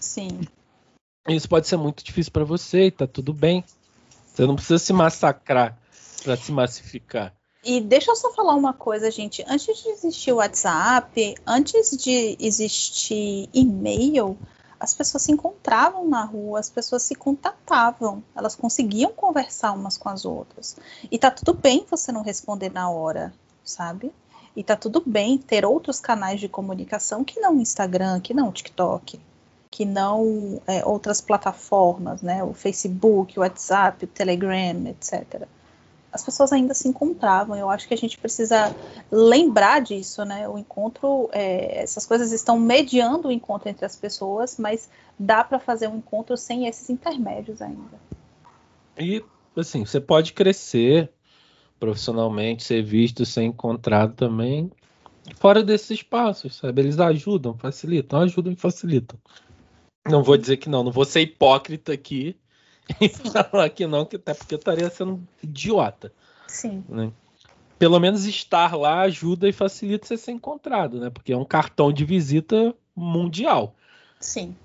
Sim. Isso pode ser muito difícil para você e tá tudo bem. Você não precisa se massacrar para se massificar. E deixa eu só falar uma coisa, gente. Antes de existir o WhatsApp, antes de existir e-mail, as pessoas se encontravam na rua, as pessoas se contatavam, elas conseguiam conversar umas com as outras. E tá tudo bem você não responder na hora, sabe? E tá tudo bem ter outros canais de comunicação que não o Instagram, que não o TikTok, que não é, outras plataformas, né? O Facebook, o WhatsApp, o Telegram, etc. As pessoas ainda se encontravam. Eu acho que a gente precisa lembrar disso, né? O encontro, é, essas coisas estão mediando o encontro entre as pessoas, mas dá para fazer um encontro sem esses intermédios ainda. E assim, você pode crescer profissionalmente, ser visto, ser encontrado também fora desses espaços, sabe? Eles ajudam, facilitam, ajudam e facilitam. Não vou dizer que não, não vou ser hipócrita aqui <laughs> e falar que não, que até porque eu estaria sendo idiota. Sim. Né? Pelo menos estar lá ajuda e facilita você ser encontrado, né? Porque é um cartão de visita mundial. Sim.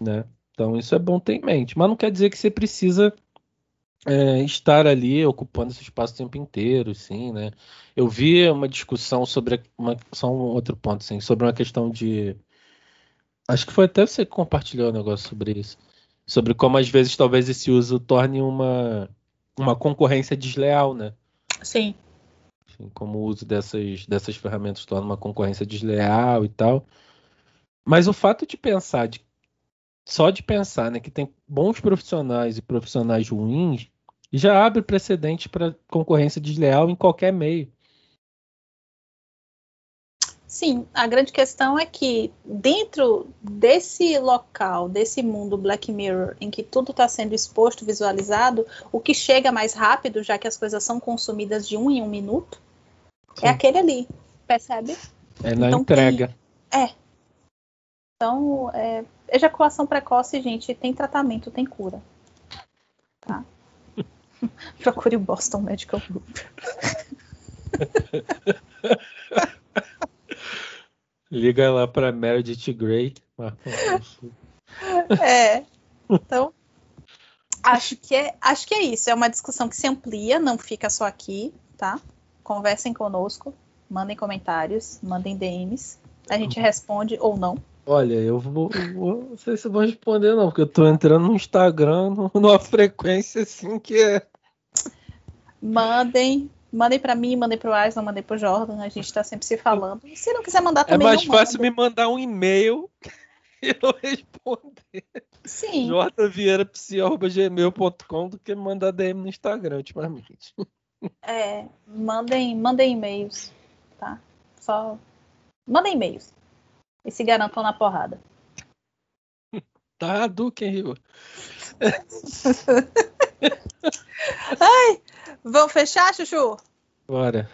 Né? Então isso é bom ter em mente. Mas não quer dizer que você precisa é, estar ali ocupando esse espaço o tempo inteiro, sim, né? Eu vi uma discussão sobre uma, só um outro ponto, assim, sobre uma questão de Acho que foi até você que compartilhou um negócio sobre isso. Sobre como às vezes talvez esse uso torne uma, uma concorrência desleal, né? Sim. Enfim, como o uso dessas, dessas ferramentas torna uma concorrência desleal e tal. Mas o fato de pensar, de, só de pensar né, que tem bons profissionais e profissionais ruins, já abre precedente para concorrência desleal em qualquer meio. Sim, a grande questão é que dentro desse local, desse mundo Black Mirror, em que tudo está sendo exposto, visualizado, o que chega mais rápido, já que as coisas são consumidas de um em um minuto, é Sim. é aquele ali, percebe? É na então, entrega. Tem, é. Então, é, ejaculação precoce, gente, tem tratamento, tem cura. Tá? <laughs> Procure o Boston Medical Group. <laughs> Liga lá para Meredith Grey. <laughs> é. Então, acho que é, acho que é isso. É uma discussão que se amplia, não fica só aqui, tá? Conversem conosco, mandem comentários, mandem DMs. A gente responde ou não. Olha, eu vou, vou, Não sei se eu vou responder, não, porque eu tô entrando no Instagram <laughs> numa frequência assim que é. Mandem. Mandem para mim, mandem pro Alisson, mandem pro Jordan. A gente tá sempre se falando. Se não quiser mandar É também. mais não fácil me mandar um e-mail <laughs> e eu responder. Sim. jvieirapsi.gmail.com do que me mandar DM no Instagram ultimamente. <laughs> É, mandem, mandem e-mails, tá? Só mandem e-mails. E se garantam na porrada. <laughs> Tá, Duque, Rio. <laughs> Ai, vamos fechar, Chuchu? Bora,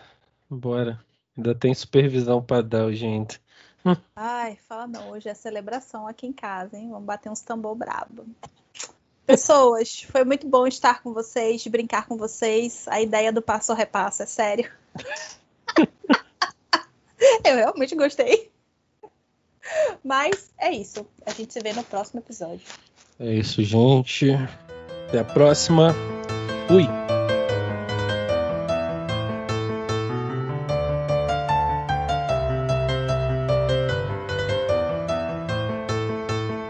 bora. Ainda tem supervisão para dar, gente. Ai, fala não, hoje é celebração aqui em casa, hein? Vamos bater uns tambor brabo. Pessoas, foi muito bom estar com vocês, brincar com vocês. A ideia do passo a repasso é sério. <laughs> Eu realmente gostei. Mas é isso. A gente se vê no próximo episódio. É isso, gente. Até a próxima. Fui.